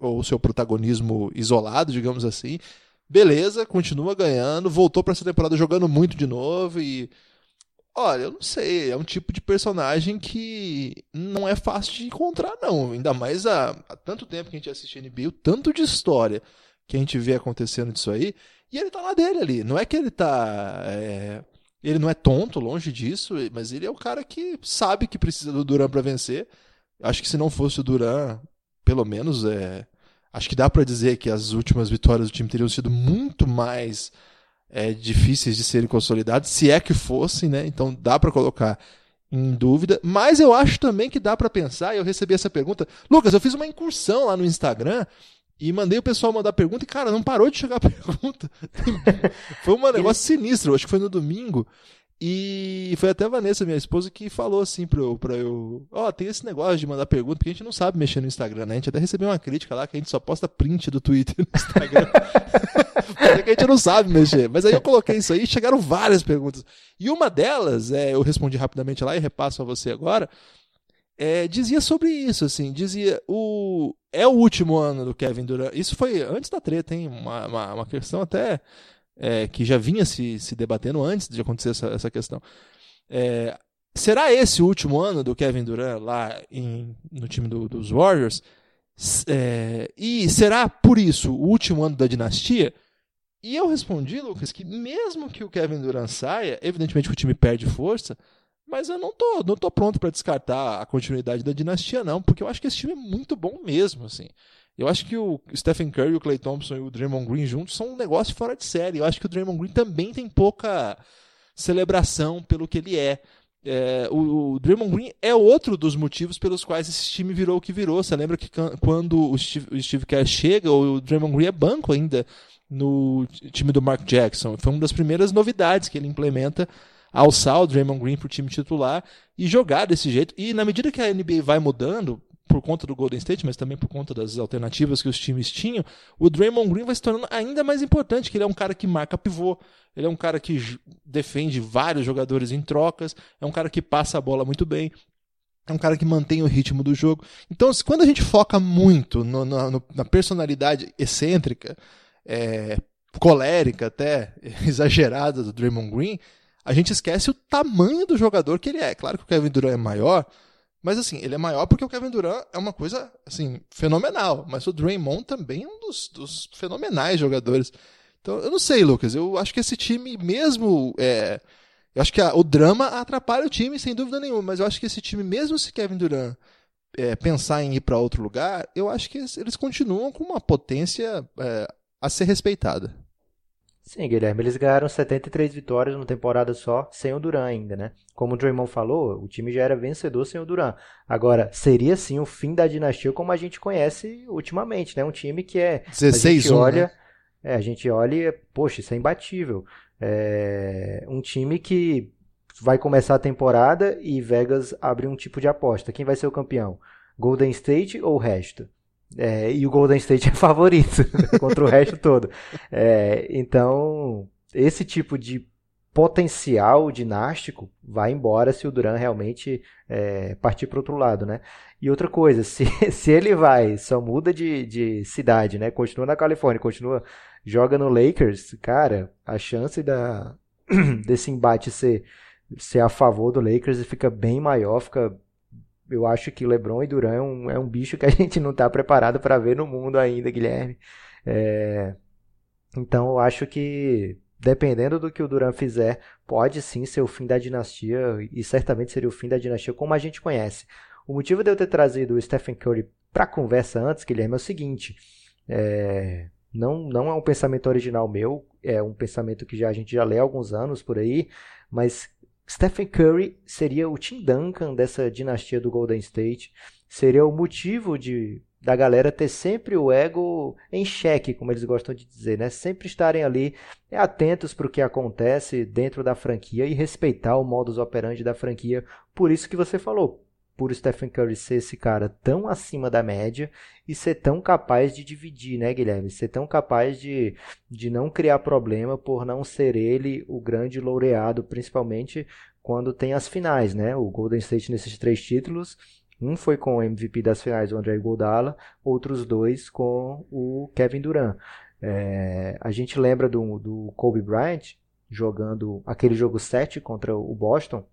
ou seu protagonismo isolado, digamos assim. Beleza, continua ganhando, voltou para essa temporada jogando muito de novo e. Olha, eu não sei, é um tipo de personagem que não é fácil de encontrar, não. Ainda mais há, há tanto tempo que a gente assiste NBA, o tanto de história que a gente vê acontecendo disso aí. E ele tá lá dele ali. Não é que ele tá. É... Ele não é tonto, longe disso, mas ele é o cara que sabe que precisa do Duran para vencer. Acho que se não fosse o Duran, pelo menos é. Acho que dá para dizer que as últimas vitórias do time teriam sido muito mais é, difíceis de serem consolidadas, se é que fossem, né? Então dá para colocar em dúvida. Mas eu acho também que dá para pensar, e eu recebi essa pergunta. Lucas, eu fiz uma incursão lá no Instagram e mandei o pessoal mandar pergunta e, cara, não parou de chegar a pergunta. foi um negócio sinistro, acho que foi no domingo. E foi até a Vanessa, minha esposa, que falou assim pra eu, pra eu. Ó, oh, tem esse negócio de mandar pergunta, porque a gente não sabe mexer no Instagram, né? A gente até recebeu uma crítica lá que a gente só posta print do Twitter no Instagram. porque a gente não sabe mexer. Mas aí eu coloquei isso aí e chegaram várias perguntas. E uma delas, é, eu respondi rapidamente lá e repasso a você agora. É, dizia sobre isso, assim, dizia o é o último ano do Kevin Durant. Isso foi antes da treta, hein? Uma, uma, uma questão até é, que já vinha se, se debatendo antes de acontecer essa, essa questão. É, será esse o último ano do Kevin Durant lá em, no time do, dos Warriors? É, e será por isso o último ano da dinastia? E eu respondi, Lucas, que mesmo que o Kevin Durant saia, evidentemente que o time perde força, mas eu não tô, não tô pronto para descartar a continuidade da dinastia, não, porque eu acho que esse time é muito bom mesmo, assim. Eu acho que o Stephen Curry, o Clay Thompson e o Draymond Green juntos são um negócio fora de série. Eu acho que o Draymond Green também tem pouca celebração pelo que ele é. é o, o, Draymond Green é outro dos motivos pelos quais esse time virou o que virou. Você lembra que quando o Steve, o Steve Kerr chega, o Draymond Green é banco ainda no time do Mark Jackson. Foi uma das primeiras novidades que ele implementa alçar o Draymond Green para o time titular e jogar desse jeito. E na medida que a NBA vai mudando, por conta do Golden State, mas também por conta das alternativas que os times tinham, o Draymond Green vai se tornando ainda mais importante, que ele é um cara que marca pivô, ele é um cara que defende vários jogadores em trocas, é um cara que passa a bola muito bem, é um cara que mantém o ritmo do jogo. Então, quando a gente foca muito no, no, na personalidade excêntrica, é, colérica até, exagerada do Draymond Green, a gente esquece o tamanho do jogador que ele é. Claro que o Kevin Durant é maior, mas assim, ele é maior porque o Kevin Durant é uma coisa assim fenomenal, mas o Draymond também é um dos, dos fenomenais jogadores. Então, eu não sei, Lucas, eu acho que esse time mesmo é, eu acho que a, o drama atrapalha o time sem dúvida nenhuma, mas eu acho que esse time mesmo se Kevin Durant é, pensar em ir para outro lugar, eu acho que eles, eles continuam com uma potência é, a ser respeitada. Sim, Guilherme, eles ganharam 73 vitórias numa temporada só, sem o Duran ainda, né? Como o Draymond falou, o time já era vencedor sem o Duran. Agora, seria sim o fim da dinastia como a gente conhece ultimamente, né? Um time que é... 16 a gente olha, né? é, a gente olha e, poxa, isso é imbatível. É um time que vai começar a temporada e Vegas abre um tipo de aposta. Quem vai ser o campeão? Golden State ou o resto? É, e o Golden State é favorito contra o resto todo. É, então, esse tipo de potencial dinástico vai embora se o Duran realmente é, partir para outro lado, né? E outra coisa, se, se ele vai, só muda de, de cidade, né? Continua na Califórnia, continua, joga no Lakers, cara, a chance da, desse embate ser, ser a favor do Lakers fica bem maior, fica eu acho que LeBron e Durant é um, é um bicho que a gente não está preparado para ver no mundo ainda, Guilherme. É, então eu acho que dependendo do que o Durant fizer, pode sim ser o fim da dinastia e certamente seria o fim da dinastia como a gente conhece. O motivo de eu ter trazido o Stephen Curry para a conversa antes, Guilherme, é o seguinte: é, não, não é um pensamento original meu, é um pensamento que já, a gente já lê há alguns anos por aí, mas Stephen Curry seria o Tim Duncan dessa dinastia do Golden State, seria o motivo de da galera ter sempre o ego em xeque, como eles gostam de dizer, né? Sempre estarem ali atentos para o que acontece dentro da franquia e respeitar o modus operandi da franquia. Por isso que você falou, por Stephen Curry ser esse cara tão acima da média e ser tão capaz de dividir, né, Guilherme? Ser tão capaz de, de não criar problema por não ser ele o grande laureado, principalmente quando tem as finais, né? O Golden State nesses três títulos, um foi com o MVP das finais, o André Iguodala, outros dois com o Kevin Durant. É, a gente lembra do, do Kobe Bryant jogando aquele jogo 7 contra o Boston,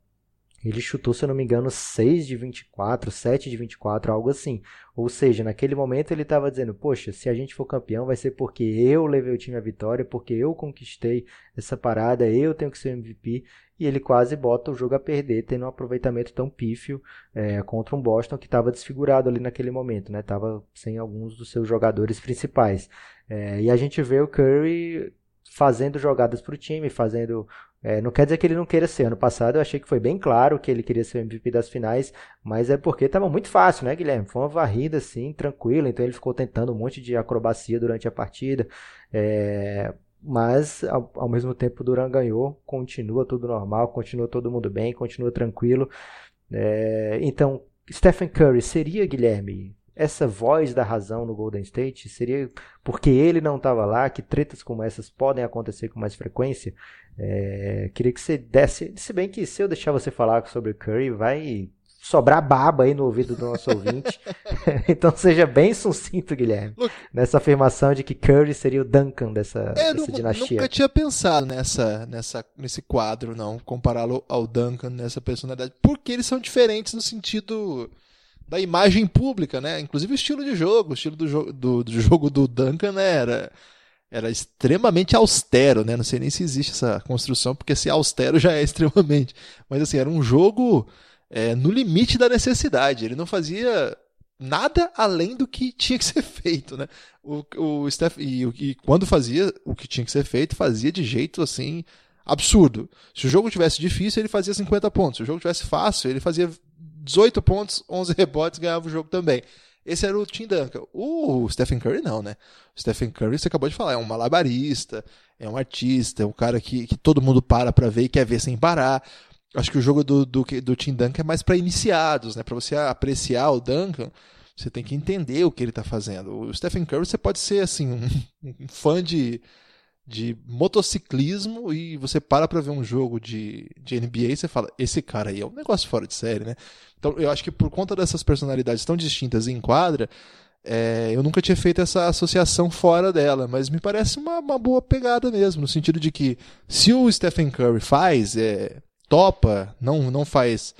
ele chutou, se eu não me engano, 6 de 24, 7 de 24, algo assim. Ou seja, naquele momento ele estava dizendo: Poxa, se a gente for campeão, vai ser porque eu levei o time à vitória, porque eu conquistei essa parada, eu tenho que ser MVP. E ele quase bota o jogo a perder, tendo um aproveitamento tão pífio é, contra um Boston que estava desfigurado ali naquele momento, né? Tava sem alguns dos seus jogadores principais. É, e a gente vê o Curry fazendo jogadas para o time, fazendo é, não quer dizer que ele não queira ser. Ano passado eu achei que foi bem claro que ele queria ser o MVP das finais, mas é porque estava muito fácil, né, Guilherme? Foi uma varrida assim, tranquila, então ele ficou tentando um monte de acrobacia durante a partida. É, mas ao, ao mesmo tempo o Duran ganhou, continua tudo normal, continua todo mundo bem, continua tranquilo. É, então, Stephen Curry seria, Guilherme, essa voz da razão no Golden State? Seria porque ele não estava lá que tretas como essas podem acontecer com mais frequência? É, queria que você desse. Se bem que se eu deixar você falar sobre Curry, vai sobrar baba aí no ouvido do nosso ouvinte. então seja bem sucinto, Guilherme, Look, nessa afirmação de que Curry seria o Duncan dessa, é, dessa dinastia. Nunca tinha pensado nessa, nessa, nesse quadro, não, compará-lo ao Duncan nessa personalidade, porque eles são diferentes no sentido da imagem pública, né? Inclusive o estilo de jogo, o estilo do, jo do, do jogo do Duncan né? era era extremamente austero, né? Não sei nem se existe essa construção, porque se austero já é extremamente. Mas assim, era um jogo é, no limite da necessidade. Ele não fazia nada além do que tinha que ser feito, né? O, o Steph, e, e quando fazia o que tinha que ser feito, fazia de jeito assim absurdo. Se o jogo tivesse difícil, ele fazia 50 pontos. Se o jogo tivesse fácil, ele fazia 18 pontos, 11 rebotes, ganhava o jogo também. Esse era o Tim Duncan. O Stephen Curry não, né? O Stephen Curry, você acabou de falar, é um malabarista, é um artista, é um cara que, que todo mundo para pra ver e quer ver sem parar. Acho que o jogo do, do, do Tim Duncan é mais para iniciados, né? Para você apreciar o Duncan, você tem que entender o que ele está fazendo. O Stephen Curry, você pode ser assim um, um fã de, de motociclismo e você para para ver um jogo de, de NBA e você fala, esse cara aí é um negócio fora de série, né? Então eu acho que por conta dessas personalidades tão distintas em quadra, é, eu nunca tinha feito essa associação fora dela, mas me parece uma, uma boa pegada mesmo, no sentido de que se o Stephen Curry faz, é, topa, não, não faz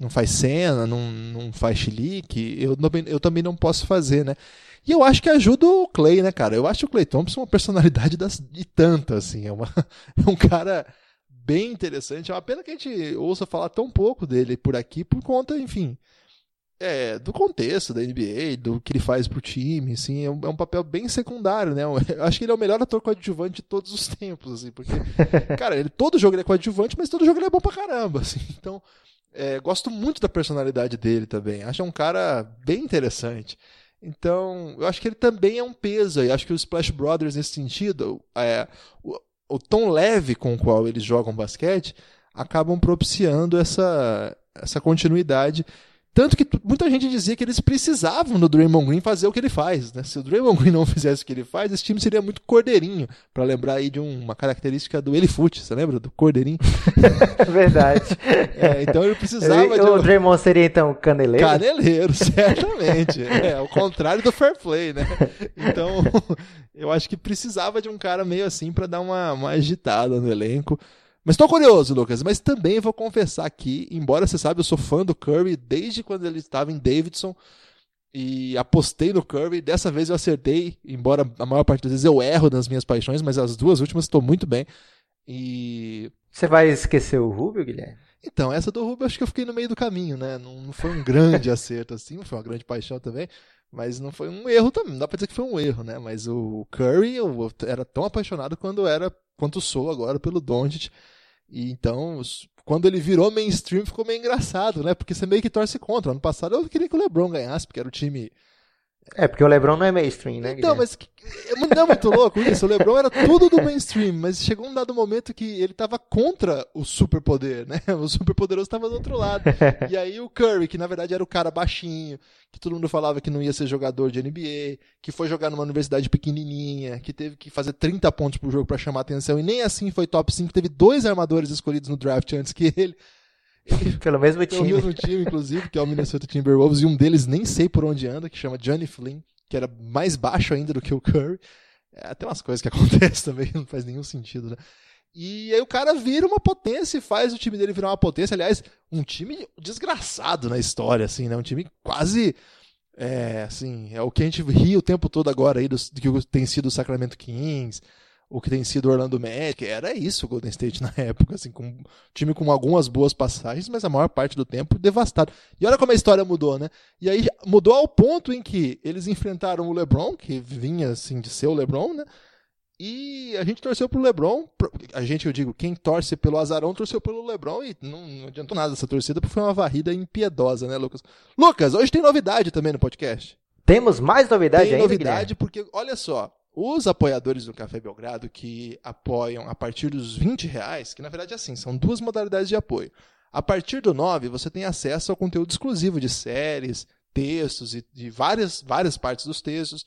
não faz cena, não, não faz chilique, eu, eu também não posso fazer, né? E eu acho que ajuda o Clay, né, cara? Eu acho o Clay Thompson uma personalidade das, de tanta, assim. É, uma, é um cara bem interessante. É uma pena que a gente ouça falar tão pouco dele por aqui, por conta, enfim, é, do contexto da NBA, do que ele faz pro time, assim, é um, é um, papel bem secundário, né? Eu acho que ele é o melhor ator coadjuvante de todos os tempos, assim, porque, cara, ele, todo jogo ele é coadjuvante, mas todo jogo ele é bom pra caramba, assim, então, é, gosto muito da personalidade dele também, acho um cara bem interessante. Então, eu acho que ele também é um peso, e acho que os Splash Brothers, nesse sentido, é, o, o tom leve com o qual eles jogam basquete, acabam propiciando essa, essa continuidade tanto que muita gente dizia que eles precisavam do Draymond Green fazer o que ele faz. Né? Se o Draymond Green não fizesse o que ele faz, esse time seria muito cordeirinho. para lembrar aí de uma característica do Elifoot, você lembra? Do cordeirinho. Verdade. É, então ele precisava ele, de. O Draymond seria então caneleiro? Caneleiro, certamente. é, ao contrário do fair play, né? Então, eu acho que precisava de um cara meio assim para dar uma, uma agitada no elenco. Mas estou curioso, Lucas. Mas também vou confessar aqui, embora você saiba, eu sou fã do Curry desde quando ele estava em Davidson e apostei no Curry. Dessa vez eu acertei, embora a maior parte das vezes eu erro nas minhas paixões, mas as duas últimas estou muito bem. E você vai esquecer o Rubio, Guilherme? Então, essa do Rubio acho que eu fiquei no meio do caminho, né? Não, não foi um grande acerto assim, não foi uma grande paixão também. Mas não foi um erro também, não dá pra dizer que foi um erro, né? Mas o Curry, eu era tão apaixonado quando era quanto sou agora pelo Doncic. E então, quando ele virou mainstream, ficou meio engraçado, né? Porque você meio que torce contra. Ano passado eu queria que o LeBron ganhasse, porque era o time é, porque o LeBron não é mainstream, né? Então, mas não é muito louco isso. O LeBron era tudo do mainstream, mas chegou um dado momento que ele estava contra o superpoder, né? O superpoderoso estava do outro lado. E aí o Curry, que na verdade era o cara baixinho, que todo mundo falava que não ia ser jogador de NBA, que foi jogar numa universidade pequenininha, que teve que fazer 30 pontos por jogo para chamar atenção e nem assim foi top 5, teve dois armadores escolhidos no draft antes que ele. Pelo mesmo time. Pelo mesmo time, inclusive, que é o Minnesota Timberwolves, e um deles nem sei por onde anda, que chama Johnny Flynn, que era mais baixo ainda do que o Curry. É, tem umas coisas que acontecem também, não faz nenhum sentido, né? E aí o cara vira uma potência e faz o time dele virar uma potência. Aliás, um time desgraçado na história, assim, né? Um time quase. É, assim, é o que a gente ri o tempo todo agora aí do, do que tem sido o Sacramento Kings, o que tem sido Orlando Magic, era isso o Golden State na época, assim, com um time com algumas boas passagens, mas a maior parte do tempo devastado. E olha como a história mudou, né? E aí mudou ao ponto em que eles enfrentaram o LeBron, que vinha assim de ser o LeBron, né? E a gente torceu pro LeBron, a gente, eu digo, quem torce pelo Azarão torceu pelo LeBron e não, não adiantou nada essa torcida, porque foi uma varrida impiedosa, né, Lucas? Lucas, hoje tem novidade também no podcast. Temos mais novidade tem ainda, novidade, porque, olha só, Os apoiadores do Café Belgrado que apoiam a partir dos 20 reais, que na verdade é assim, são duas modalidades de apoio. A partir do 9, você tem acesso ao conteúdo exclusivo de séries, textos e de várias, várias partes dos textos.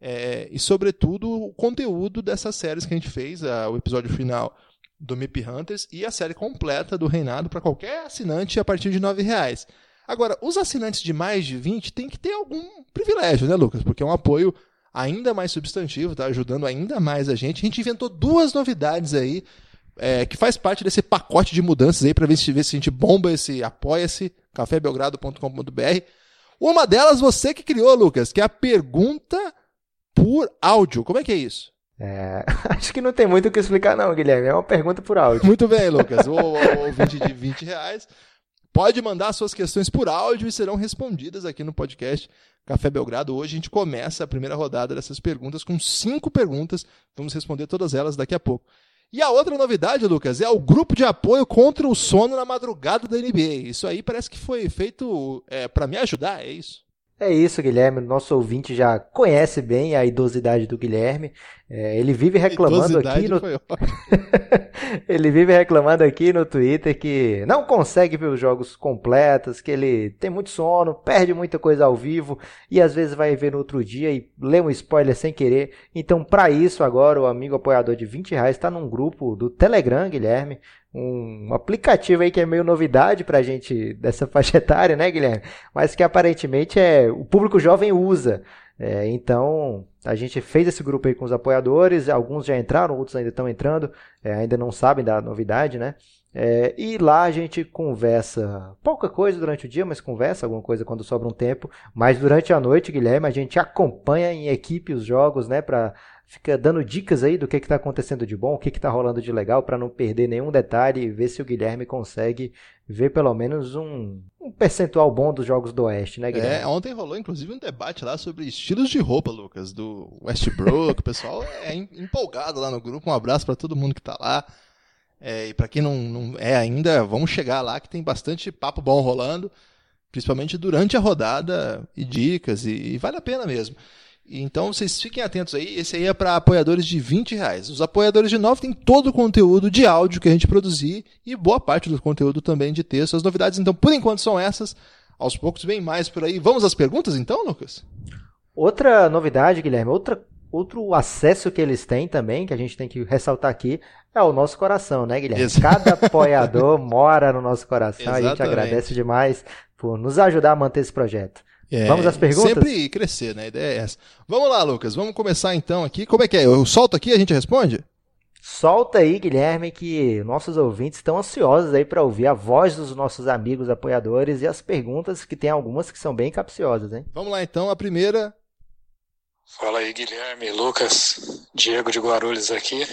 É, e, sobretudo, o conteúdo dessas séries que a gente fez, a, o episódio final do MIP Hunters e a série completa do Reinado para qualquer assinante a partir de R$ reais. Agora, os assinantes de mais de 20 têm que ter algum privilégio, né, Lucas? Porque é um apoio ainda mais substantivo, tá ajudando ainda mais a gente. A gente inventou duas novidades aí, é, que faz parte desse pacote de mudanças aí, para ver se, ver se a gente bomba esse apoia-se, cafébelgrado.com.br. Uma delas você que criou, Lucas, que é a pergunta por áudio. Como é que é isso? É, acho que não tem muito o que explicar, não, Guilherme. É uma pergunta por áudio. Muito bem, Lucas. O, o ouvinte de 20 reais pode mandar suas questões por áudio e serão respondidas aqui no podcast Café Belgrado. Hoje a gente começa a primeira rodada dessas perguntas com cinco perguntas. Vamos responder todas elas daqui a pouco. E a outra novidade, Lucas, é o grupo de apoio contra o sono na madrugada da NBA. Isso aí parece que foi feito é, para me ajudar, é isso? É isso, Guilherme. Nosso ouvinte já conhece bem a idosidade do Guilherme. É, ele vive reclamando aqui no. ele vive reclamando aqui no Twitter que não consegue ver os jogos completos, que ele tem muito sono, perde muita coisa ao vivo e às vezes vai ver no outro dia e lê um spoiler sem querer. Então, para isso, agora o amigo apoiador de 20 reais está num grupo do Telegram, Guilherme, um aplicativo aí que é meio novidade pra gente dessa faixa etária, né, Guilherme? Mas que aparentemente é o público jovem usa. É, então, a gente fez esse grupo aí com os apoiadores, alguns já entraram, outros ainda estão entrando, é, ainda não sabem da novidade, né? É, e lá a gente conversa pouca coisa durante o dia, mas conversa alguma coisa quando sobra um tempo. Mas durante a noite, Guilherme, a gente acompanha em equipe os jogos, né? Pra, fica dando dicas aí do que está acontecendo de bom, o que está rolando de legal, para não perder nenhum detalhe e ver se o Guilherme consegue ver pelo menos um, um percentual bom dos jogos do Oeste, né, Guilherme? É, ontem rolou inclusive um debate lá sobre estilos de roupa, Lucas, do Westbrook. o pessoal é empolgado lá no grupo. Um abraço para todo mundo que está lá. É, e para quem não, não é ainda, vamos chegar lá que tem bastante papo bom rolando, principalmente durante a rodada e dicas, e, e vale a pena mesmo. Então vocês fiquem atentos aí, esse aí é para apoiadores de 20 reais. Os apoiadores de 9 tem todo o conteúdo de áudio que a gente produzir e boa parte do conteúdo também de texto. As novidades, então, por enquanto são essas. Aos poucos vem mais por aí. Vamos às perguntas então, Lucas? Outra novidade, Guilherme, outra, outro acesso que eles têm também, que a gente tem que ressaltar aqui, é o nosso coração, né, Guilherme? Exato. Cada apoiador mora no nosso coração. Exatamente. A gente agradece demais por nos ajudar a manter esse projeto. É, vamos às perguntas? Sempre crescer, né? A ideia é essa. Vamos lá, Lucas. Vamos começar então aqui. Como é que é? Eu solto aqui e a gente responde? Solta aí, Guilherme, que nossos ouvintes estão ansiosos aí para ouvir a voz dos nossos amigos apoiadores e as perguntas, que tem algumas que são bem capciosas, hein? Vamos lá então, a primeira. Fala aí, Guilherme, Lucas, Diego de Guarulhos aqui.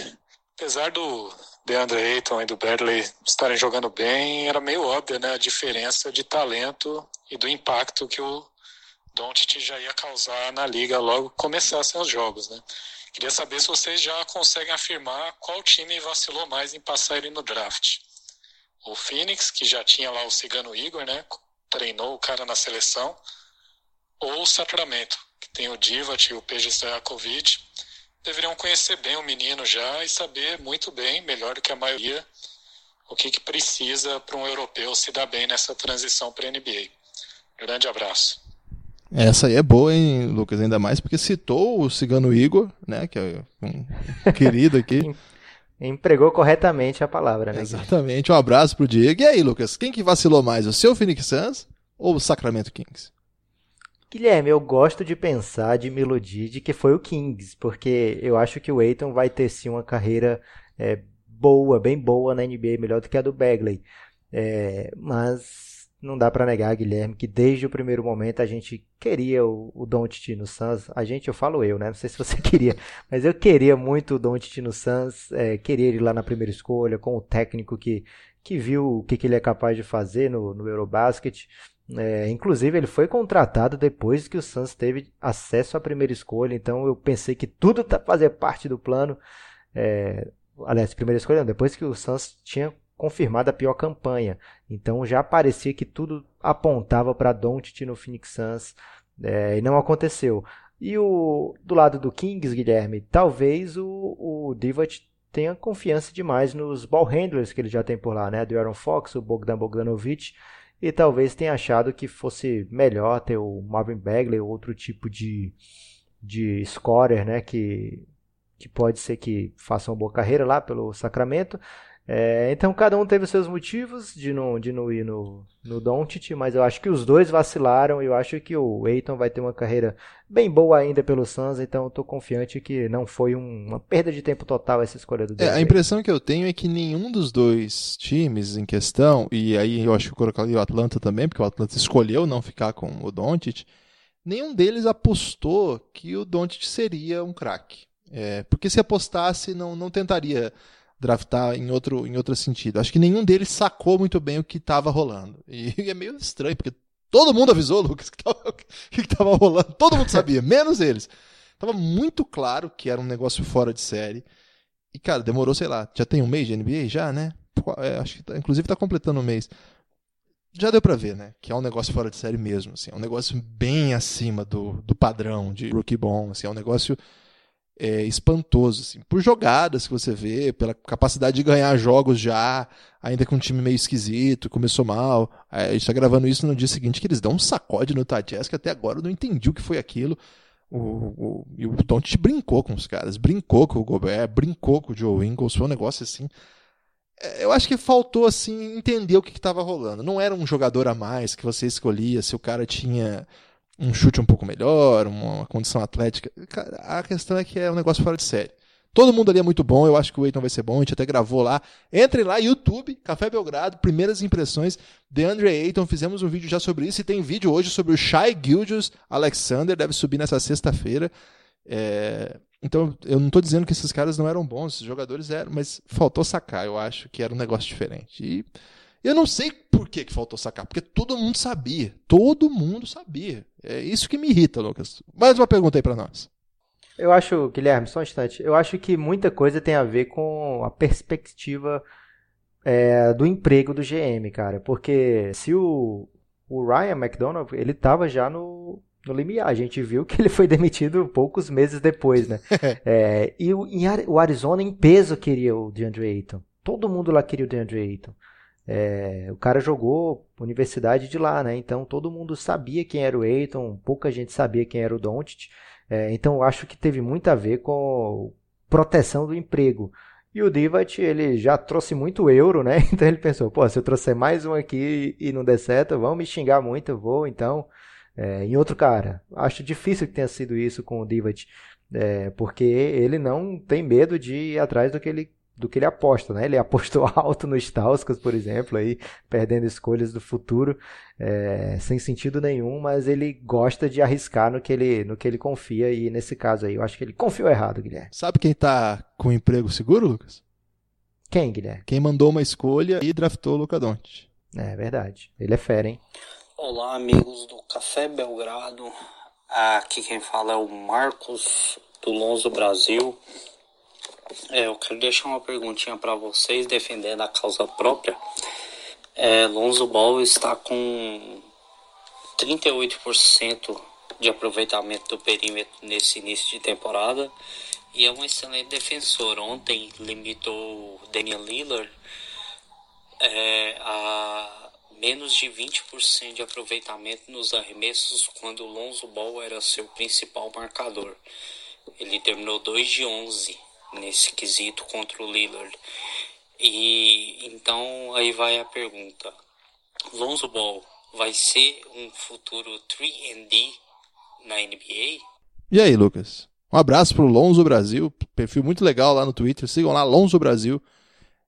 Apesar do DeAndre Ayton e do Bradley estarem jogando bem, era meio óbvio, né, a diferença de talento e do impacto que o Doncic já ia causar na liga logo começassem os jogos, né? Queria saber se vocês já conseguem afirmar qual time vacilou mais em passar ele no draft. O Phoenix, que já tinha lá o Cigano Igor, né? Treinou o cara na seleção. Ou o Sacramento, que tem o Divat e o Peja Stojakovic. Deveriam conhecer bem o menino já e saber muito bem, melhor do que a maioria, o que, que precisa para um europeu se dar bem nessa transição para a NBA. Grande abraço. Essa aí é boa, hein, Lucas? Ainda mais porque citou o Cigano Igor, né? Que é um querido aqui. Empregou corretamente a palavra, né? Exatamente. Um abraço pro Diego. E aí, Lucas, quem que vacilou mais? O seu Phoenix Suns ou o Sacramento Kings? Guilherme, eu gosto de pensar de melodia de que foi o Kings, porque eu acho que o Aiton vai ter sim uma carreira é, boa, bem boa na NBA, melhor do que a do Bagley. É, mas não dá para negar, Guilherme, que desde o primeiro momento a gente queria o, o Doncic no Suns. A gente, eu falo eu, né? Não sei se você queria, mas eu queria muito o Doncic no Suns. É, queria ele lá na primeira escolha, com o técnico que, que viu o que, que ele é capaz de fazer no, no Eurobasket. É, inclusive, ele foi contratado depois que o Suns teve acesso à primeira escolha. Então, eu pensei que tudo tá, fazia parte do plano. É, aliás, primeira escolha, não, depois que o Suns tinha confirmada a pior campanha. Então já parecia que tudo apontava para Doncic no Phoenix Suns é, e não aconteceu. E o, do lado do Kings, Guilherme, talvez o, o tenha confiança demais nos ball handlers que ele já tem por lá, né? Do Aaron Fox, o Bogdan Bogdanovic, e talvez tenha achado que fosse melhor ter o Marvin Bagley ou outro tipo de, de scorer, né? Que, que pode ser que faça uma boa carreira lá pelo Sacramento. É, então cada um teve os seus motivos de não, de não ir no, no Doncic, mas eu acho que os dois vacilaram e eu acho que o Eiton vai ter uma carreira bem boa ainda pelo Suns, então estou confiante que não foi um, uma perda de tempo total essa escolha do é, A impressão que eu tenho é que nenhum dos dois times em questão, e aí eu acho que eu colocaria o Atlanta também, porque o Atlanta escolheu não ficar com o Doncic, nenhum deles apostou que o Doncic seria um craque. É, porque se apostasse, não, não tentaria draftar em outro, em outro sentido. Acho que nenhum deles sacou muito bem o que estava rolando. E é meio estranho, porque todo mundo avisou, Lucas, que estava rolando. Todo mundo sabia, menos eles. Tava muito claro que era um negócio fora de série. E, cara, demorou, sei lá, já tem um mês de NBA já, né? É, acho que tá, inclusive tá completando um mês. Já deu pra ver, né? Que é um negócio fora de série mesmo, assim. É um negócio bem acima do, do padrão de rookie bom, assim. É um negócio é, espantoso, assim, por jogadas que você vê, pela capacidade de ganhar jogos já, ainda com um time meio esquisito, começou mal. A gente está gravando isso no dia seguinte que eles dão um sacode no Tadjess, que até agora eu não entendi o que foi aquilo. O, o, e o Doncic brincou com os caras, brincou com o Gobert, brincou com o Joe Ingles, foi um negócio assim. É, eu acho que faltou assim entender o que estava rolando. Não era um jogador a mais que você escolhia se o cara tinha um chute um pouco melhor, uma condição atlética. A questão é que é um negócio fora de série. Todo mundo ali é muito bom, eu acho que o Eiton vai ser bom, a gente até gravou lá. Entrem lá, YouTube, Café Belgrado, primeiras impressões de Andre Ayton, fizemos um vídeo já sobre isso, e tem vídeo hoje sobre o Shai Gilgeous Alexander, deve subir nessa sexta-feira. É... Então, eu não estou dizendo que esses caras não eram bons, esses jogadores eram, mas faltou sacar, eu acho que era um negócio diferente. E eu não sei por que, que faltou sacar, porque todo mundo sabia. Todo mundo sabia. É isso que me irrita, Lucas. Mais uma pergunta aí para nós. Eu acho, Guilherme, só um instante. Eu acho que muita coisa tem a ver com a perspectiva é, do emprego do GM, cara. Porque se o, o Ryan McDonald, ele tava já no, no limiar. A gente viu que ele foi demitido poucos meses depois, né? é, e o, o Arizona em peso queria o DeAndre Ayton. Todo mundo lá queria o DeAndre Ayton. É, o cara jogou universidade de lá, né? Então todo mundo sabia quem era o Eiton, pouca gente sabia quem era o Doncic. É, então acho que teve muito a ver com proteção do emprego. E o Divat, ele já trouxe muito euro, né? Então ele pensou, pô, se eu trouxer mais um aqui e não der certo, vão me xingar muito, eu vou, então, é, em outro cara. Acho difícil que tenha sido isso com o Divat, é, porque ele não tem medo de ir atrás do que ele do que ele aposta, né? Ele apostou alto no Stauskas, por exemplo, aí perdendo escolhas do futuro é, sem sentido nenhum, mas ele gosta de arriscar no que ele no que ele confia e nesse caso aí eu acho que ele confiou errado, Guilherme. Sabe quem tá com emprego seguro, Lucas? Quem, Guilherme? Quem mandou uma escolha e draftou o Luca Doncic. É verdade. Ele é fera, hein? Olá, amigos do Café Belgrado. Aqui quem fala é o Marcos do Lonzo Brasil. É, eu quero deixar uma perguntinha para vocês, defendendo a causa própria. É, Lonzo Ball está com 38% de aproveitamento do perímetro nesse início de temporada e é um excelente defensor. Ontem limitou Daniel Lillard é, a menos de 20% de aproveitamento nos arremessos quando Lonzo Ball era seu principal marcador. Ele terminou 2 de 11 nesse quesito contra o Lillard. E então aí vai a pergunta: Lonzo Ball vai ser um futuro 3D na NBA? E aí, Lucas? Um abraço pro Lonzo Brasil, perfil muito legal lá no Twitter. Sigam lá Lonzo Brasil.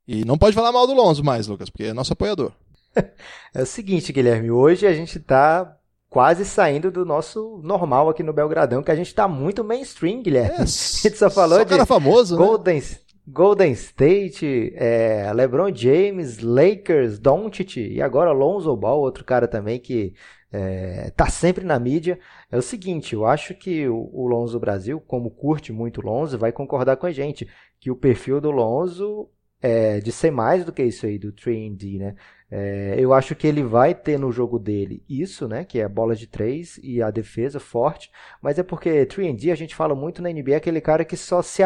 E não pode falar mal do Lonzo mais, Lucas, porque é nosso apoiador. É o seguinte, Guilherme, hoje a gente tá quase saindo do nosso normal aqui no Belgradão, que a gente tá muito mainstream, Guilherme. É, a gente só falou só de cara famoso, Golden, né? Golden State, é, LeBron James, Lakers, Doncic e agora Lonzo Ball, outro cara também que é, tá sempre na mídia. É o seguinte, eu acho que o, o Lonzo Brasil, como curte muito Lonzo, vai concordar com a gente que o perfil do Lonzo é, de ser mais do que isso aí do 3D, né? É, eu acho que ele vai ter no jogo dele isso, né? Que é a bola de 3 e a defesa forte. Mas é porque 3D a gente fala muito na NBA, aquele cara que só se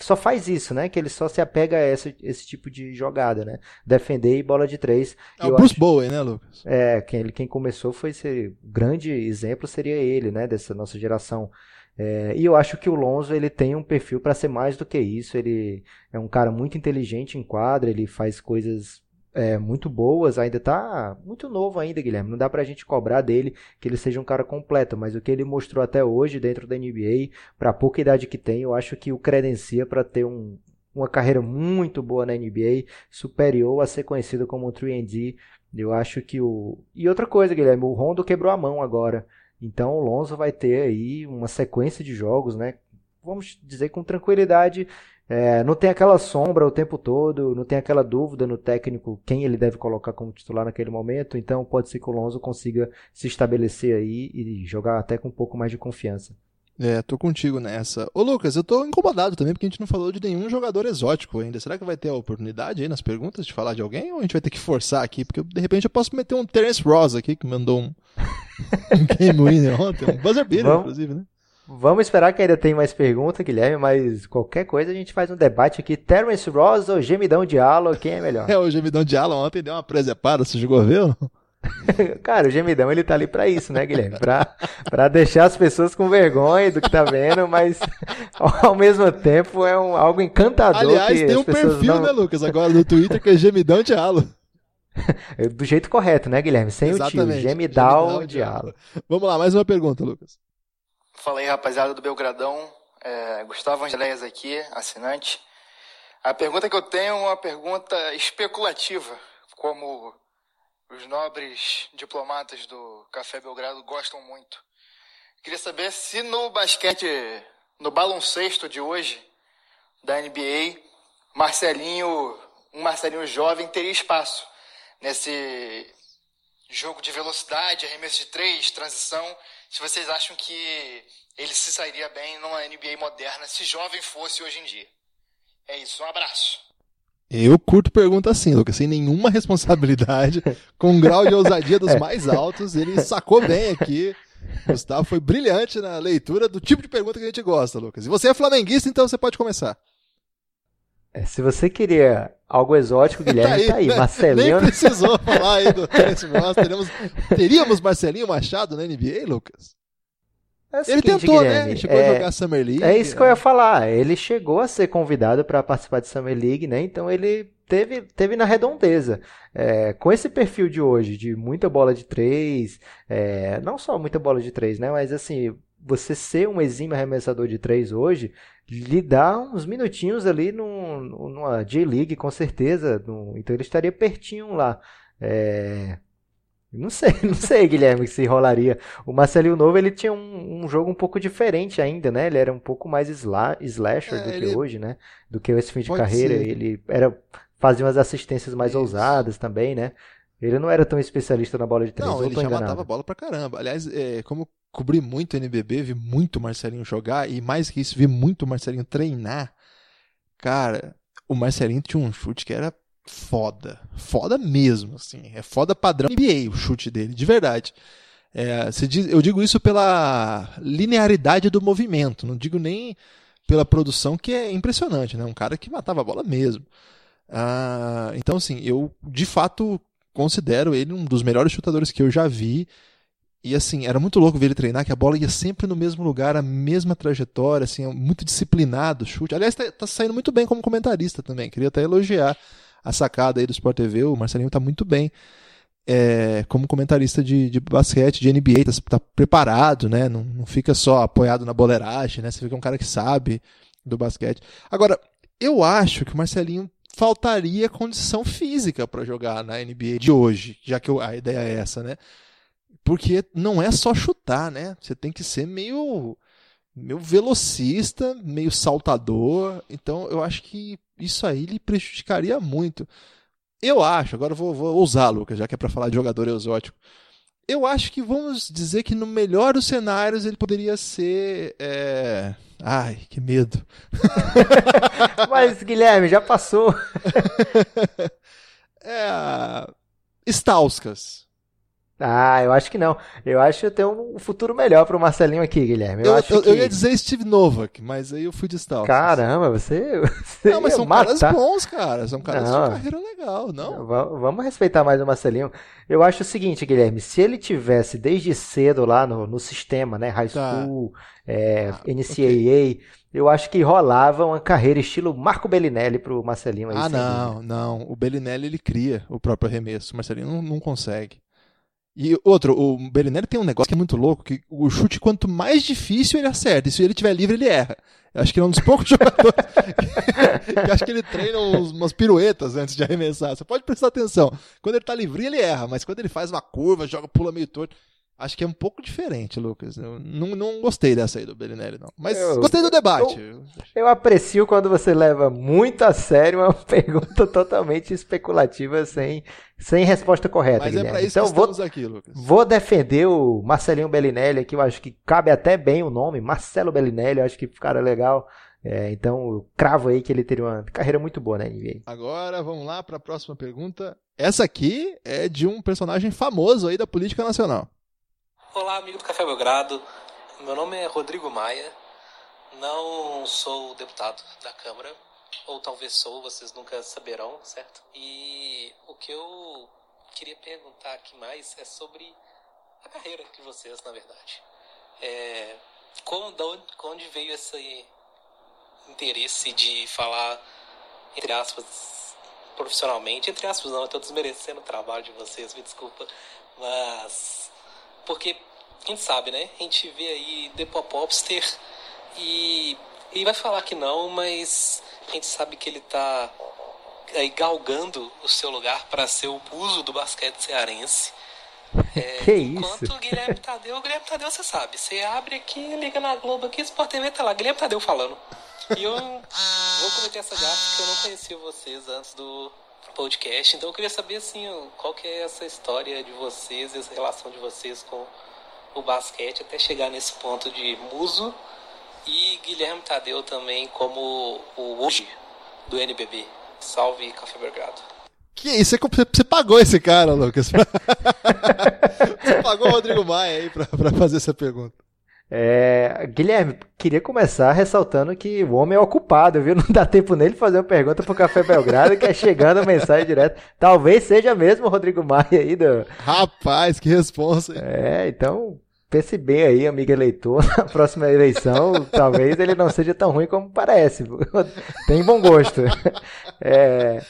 só faz isso, né? Que ele só se apega a esse, esse tipo de jogada, né? Defender e bola de três. É o Bruce acho, Bowen, né, Lucas? É, quem, quem começou foi esse grande exemplo seria ele, né? Dessa nossa geração. É, e eu acho que o Lonzo ele tem um perfil para ser mais do que isso. Ele é um cara muito inteligente em quadra, ele faz coisas é, muito boas, ainda tá muito novo ainda, Guilherme. Não dá pra gente cobrar dele que ele seja um cara completo, mas o que ele mostrou até hoje dentro da NBA, para pouca idade que tem, eu acho que o credencia para ter um, uma carreira muito boa na NBA, superior a ser conhecido como um 3D. Eu acho que o. E outra coisa, Guilherme, o Rondo quebrou a mão agora. Então o Lonzo vai ter aí uma sequência de jogos, né? Vamos dizer com tranquilidade é, não tem aquela sombra o tempo todo, não tem aquela dúvida no técnico quem ele deve colocar como titular naquele momento, então pode ser que o Lonzo consiga se estabelecer aí e jogar até com um pouco mais de confiança. É, tô contigo nessa. Ô Lucas, eu tô incomodado também porque a gente não falou de nenhum jogador exótico ainda. Será que vai ter a oportunidade aí nas perguntas de falar de alguém ou a gente vai ter que forçar aqui? Porque de repente eu posso meter um Terence Ross aqui que mandou um, um game winner ontem, um buzzer beater, inclusive, né? Vamos esperar que ainda tem mais perguntas, Guilherme, mas qualquer coisa a gente faz um debate aqui. Terence Ross ou Gemidão de Halo, quem é melhor? É, o Gemidão de Halo ontem deu uma presepada, você jogou ver? Cara, o gemidão ele tá ali para isso, né, Guilherme? Pra, pra deixar as pessoas com vergonha do que tá vendo, mas ao mesmo tempo é um, algo encantador. Aliás, tem um perfil, não... né, Lucas, agora no Twitter que é gemidão de halo. Do jeito correto, né, Guilherme? Sem Exatamente. o tio, gemidal, de halo. Vamos lá, mais uma pergunta, Lucas. Fala aí, rapaziada do Belgradão. É, Gustavo Angeléias aqui, assinante. A pergunta que eu tenho é uma pergunta especulativa, como os nobres diplomatas do Café Belgrado gostam muito. Queria saber se no basquete, no baloncesto de hoje, da NBA, Marcelinho, um Marcelinho jovem teria espaço nesse jogo de velocidade, arremesso de três, transição se vocês acham que ele se sairia bem numa NBA moderna se jovem fosse hoje em dia. É isso, um abraço. Eu curto pergunta assim, Lucas, sem nenhuma responsabilidade, com um grau de ousadia dos mais altos, ele sacou bem aqui. Gustavo foi brilhante na leitura do tipo de pergunta que a gente gosta, Lucas. E você é flamenguista, então você pode começar. É, se você queria algo exótico, Guilherme, tá aí. Tá aí. Marcelinho. Nem precisou falar aí do Terence Ross. Teremos, teríamos Marcelinho Machado na NBA, Lucas? É seguinte, ele tentou, né? Guilherme, né? Chegou é, a jogar Summer League. É isso que eu ia falar. Ele chegou a ser convidado para participar de Summer League, né? Então ele teve, teve na redondeza. É, com esse perfil de hoje, de muita bola de três, é, não só muita bola de três, né? Mas assim, você ser um exímio arremessador de três hoje lhe dá uns minutinhos ali no, numa J-League, com certeza. No, então ele estaria pertinho lá. É, não sei, não sei, Guilherme, se rolaria. O Marcelinho Novo, ele tinha um, um, jogo um pouco diferente ainda, né? Ele era um pouco mais sla, slasher é, do que hoje, né? Do que esse fim de carreira. Ser. Ele era fazia umas assistências mais Isso. ousadas também, né? Ele não era tão especialista na bola de três. Não, ele já enganado. matava a bola pra caramba. Aliás, é, como cobri muito NBB, vi muito Marcelinho jogar e mais que isso, vi muito Marcelinho treinar. Cara, o Marcelinho tinha um chute que era foda. Foda mesmo, assim. É foda padrão NBA o chute dele, de verdade. É, diz, eu digo isso pela linearidade do movimento, não digo nem pela produção, que é impressionante, né? Um cara que matava a bola mesmo. Ah, então, assim, eu de fato considero ele um dos melhores chutadores que eu já vi. E assim, era muito louco ver ele treinar, que a bola ia sempre no mesmo lugar, a mesma trajetória, assim, muito disciplinado o chute. Aliás, tá, tá, saindo muito bem como comentarista também. Queria até elogiar a sacada aí do Sport TV. O Marcelinho tá muito bem é, como comentarista de, de, basquete, de NBA, tá, tá preparado, né? Não, não, fica só apoiado na boleiragem, né? Você fica um cara que sabe do basquete. Agora, eu acho que o Marcelinho faltaria condição física para jogar na NBA de hoje, já que a ideia é essa, né? Porque não é só chutar, né? Você tem que ser meio meio velocista, meio saltador. Então eu acho que isso aí lhe prejudicaria muito. Eu acho, agora vou, vou ousar, Lucas, já que é para falar de jogador exótico. Eu acho que vamos dizer que no melhor dos cenários ele poderia ser é, Ai, que medo. Mas, Guilherme, já passou. é. Stauskas. Ah, eu acho que não. Eu acho que tem um futuro melhor pro Marcelinho aqui, Guilherme. Eu, eu, eu, que... eu ia dizer Steve Novak, mas aí eu fui de Stauskas. Caramba, você. você não, mas são matar. caras bons, cara. São caras não. de carreira legal, não? Vamos respeitar mais o Marcelinho. Eu acho o seguinte, Guilherme, se ele tivesse desde cedo lá no, no sistema, né? High Tá. School, é, Ah, NCAA, eu acho que rolava uma carreira estilo Marco Bellinelli pro Marcelinho aí. Ah, não, dúvida. não. O Bellinelli ele cria o próprio arremesso. O Marcelinho não, não consegue. E outro, o Bellinelli tem um negócio que é muito louco, que o chute, quanto mais difícil, ele acerta. E se ele tiver livre, ele erra. Acho que ele é um dos poucos jogadores que, que acho que ele treina uns, umas piruetas antes de arremessar. Você pode prestar atenção. Quando ele tá livre, ele erra, mas quando ele faz uma curva, joga, pula meio torto. Acho que é um pouco diferente, Lucas. Eu não, não gostei dessa aí do Bellinelli, não. Mas Eu- gostei do debate. Eu aprecio quando você leva muito a sério uma pergunta totalmente especulativa, sem, sem resposta correta. Mas é Guilherme. pra isso então que vou, estamos aqui, Lucas. vou defender o Marcelinho Bellinelli aqui, eu acho que cabe até bem o nome, Marcelo Bellinelli, eu acho que cara legal. É, então, eu cravo aí que ele teria uma carreira muito boa na NBA. Agora vamos lá para a próxima pergunta. Essa aqui é de um personagem famoso aí da política nacional. Olá, amigo do Café Belgrado. Meu nome é Rodrigo Maia. Não sou deputado da Câmara, ou talvez sou, vocês nunca saberão, certo? E o que eu queria perguntar aqui mais é sobre a carreira de vocês, na verdade. É, como, da onde, onde veio esse interesse de falar, entre aspas, profissionalmente? Entre aspas, não, eu estou desmerecendo o trabalho de vocês, me desculpa. Mas porque a gente sabe, né? A gente vê aí The Pop Popster e ele vai falar que não, mas a gente sabe que ele tá aí galgando o seu lugar para ser o muso do basquete cearense. É, Que enquanto isso? o Guilherme Tadeu, o Guilherme Tadeu você sabe, você abre aqui, liga na Globo aqui, Sport TV tá lá, Guilherme Tadeu falando. E eu vou cometer essa gafe porque eu não conhecia vocês antes do podcast, então eu queria saber assim, qual que é essa história de vocês, essa relação de vocês com o basquete até chegar nesse ponto de muso e Guilherme Tadeu também como o hoje do NBB. Salve Café Belgrado. Que isso? Você, pagou esse cara, Lucas? você pagou o Rodrigo Maia aí pra, pra fazer essa pergunta. É, Guilherme, queria começar ressaltando que o homem é ocupado, viu? Não dá tempo nele fazer uma pergunta pro Café Belgrado, que é chegando a mensagem direto. Talvez seja mesmo o Rodrigo Maia aí do, Rapaz, que responsa. É, então pense bem aí, amigo eleitor, na próxima eleição, talvez ele não seja tão ruim como parece. Tem bom gosto. É,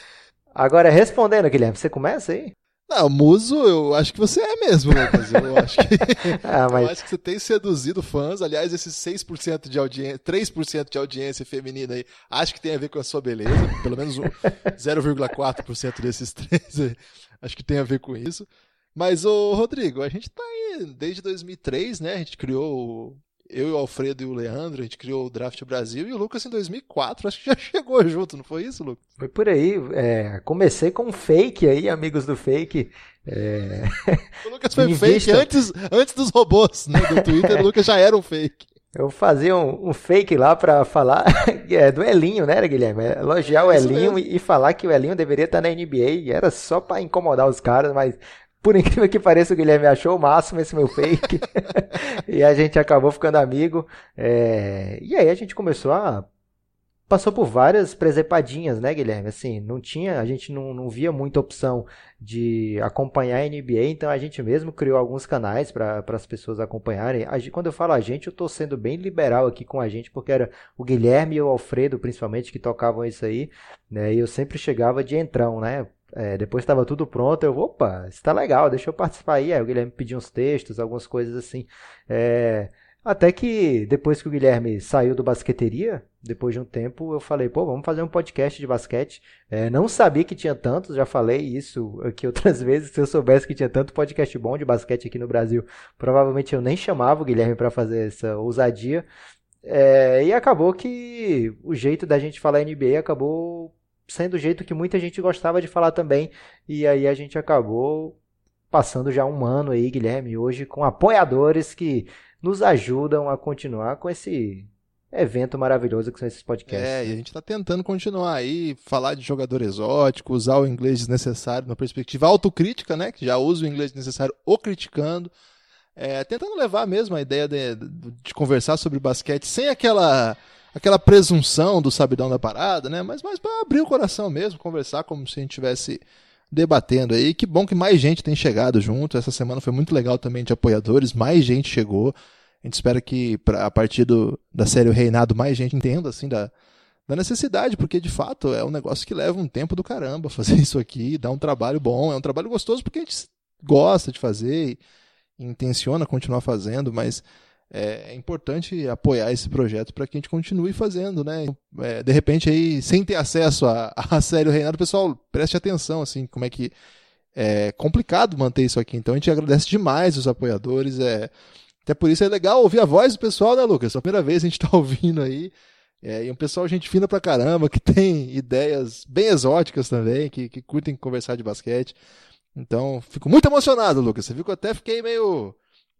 agora, respondendo, Guilherme, você começa aí? Não, muso, eu acho que você é mesmo, Lucas. Eu acho que, Ah, eu mas acho que você tem seduzido fãs. Aliás, esses 6% de audiência, 3% de audiência feminina aí, acho que tem a ver com a sua beleza. Pelo menos o 0,4% desses três aí, acho que tem a ver com isso. Mas, ô Rodrigo, a gente tá aí desde 2003, né? A gente criou, o- eu e o Alfredo e o Leandro, a gente criou o Draft Brasil e o Lucas em 2004, acho que já chegou junto, não foi isso, Lucas? foi por aí. é, comecei com um fake aí, amigos do fake. É, O Lucas foi fake antes, antes dos robôs, né? Do Twitter, o Lucas já era um fake. eu fazia um, um fake lá pra falar é, do Elinho, né, Guilherme? É, Elogiar o Elinho e, e falar que o Elinho deveria estar na NBA. E era só pra incomodar os caras, mas por incrível que pareça, o Guilherme achou o máximo esse meu fake. e a gente acabou ficando amigo. É, E aí a gente começou a. Passou por várias presepadinhas, né, Guilherme? Assim, não tinha, a gente não, não via muita opção de acompanhar a NBA, então a gente mesmo criou alguns canais para as pessoas acompanharem. Gente- quando eu falo a gente, eu estou sendo bem liberal aqui com a gente, porque era o Guilherme e o Alfredo, principalmente, que tocavam isso aí, né? E eu sempre chegava de entrão, né? É, depois estava tudo pronto, eu, opa, isso tá legal, deixa eu participar aí. Aí o Guilherme pediu uns textos, algumas coisas assim. É, até que depois que o Guilherme saiu do basqueteria, depois de um tempo, eu falei, pô, vamos fazer um podcast de basquete. É, não sabia que tinha tantos, já falei isso aqui outras vezes. Se eu soubesse que tinha tanto podcast bom de basquete aqui no Brasil, provavelmente eu nem chamava o Guilherme para fazer essa ousadia. É, e acabou que o jeito da gente falar NBA acabou sendo o jeito que muita gente gostava de falar também. E aí a gente acabou passando já um ano aí, Guilherme, hoje com apoiadores que nos ajudam a continuar com esse evento maravilhoso que são esses podcasts. É, e a gente está tentando continuar aí, falar de jogador exótico, usar o inglês desnecessário na perspectiva autocrítica, né? Que já usa o inglês desnecessário o criticando. É, tentando levar mesmo a ideia de, de, de, conversar sobre basquete sem aquela aquela presunção do sabidão da parada, né? Mas, mas para abrir o coração mesmo, conversar como se a gente tivesse debatendo aí. Que bom que mais gente tem chegado junto. Essa semana foi muito legal também de apoiadores, mais gente chegou. A gente espera que pra, a partir do, da série O Reinado mais gente entenda assim da, da necessidade, porque de fato é um negócio que leva um tempo do caramba fazer isso aqui, dá um trabalho bom, é um trabalho gostoso porque a gente gosta de fazer e intenciona continuar fazendo, mas é, é importante apoiar esse projeto para que a gente continue fazendo, né? É, de repente aí, sem ter acesso à, à série O Reinado, pessoal, preste atenção, assim, como é que é complicado manter isso aqui. Então a gente agradece demais os apoiadores, é até por isso é legal ouvir a voz do pessoal, né, Lucas? É a primeira vez a gente está ouvindo aí. É, e um pessoal gente fina pra caramba, que tem ideias bem exóticas também, que, que curtem conversar de basquete. Então, fico muito emocionado, Lucas. Você viu que eu até fiquei meio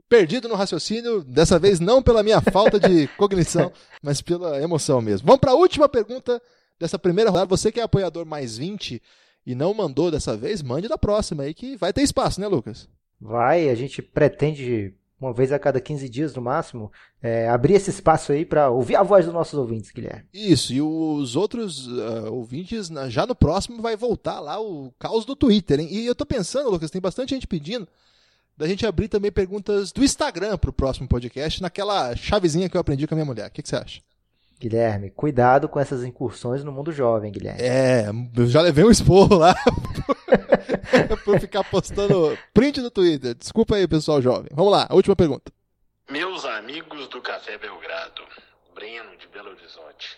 perdido no raciocínio, dessa vez não pela minha falta de cognição, mas pela emoção mesmo. Vamos para a última pergunta dessa primeira rodada. Você que é apoiador mais 20 e não mandou dessa vez, mande da próxima aí que vai ter espaço, né, Lucas? Vai, a gente pretende uma vez a cada 15 dias no máximo, é, abrir esse espaço aí para ouvir a voz dos nossos ouvintes, Guilherme. Isso, e os outros uh, ouvintes, já no próximo vai voltar lá o caos do Twitter, hein? E eu tô pensando, Lucas, tem bastante gente pedindo da gente abrir também perguntas do Instagram pro próximo podcast, naquela chavezinha que eu aprendi com a minha mulher. O que, que você acha? Guilherme, cuidado com essas incursões no mundo jovem, Guilherme. É, eu já levei um esporro lá por ficar postando print no Twitter. Desculpa aí, pessoal jovem. Vamos lá, a última pergunta. Meus amigos do Café Belgrado, Breno de Belo Horizonte,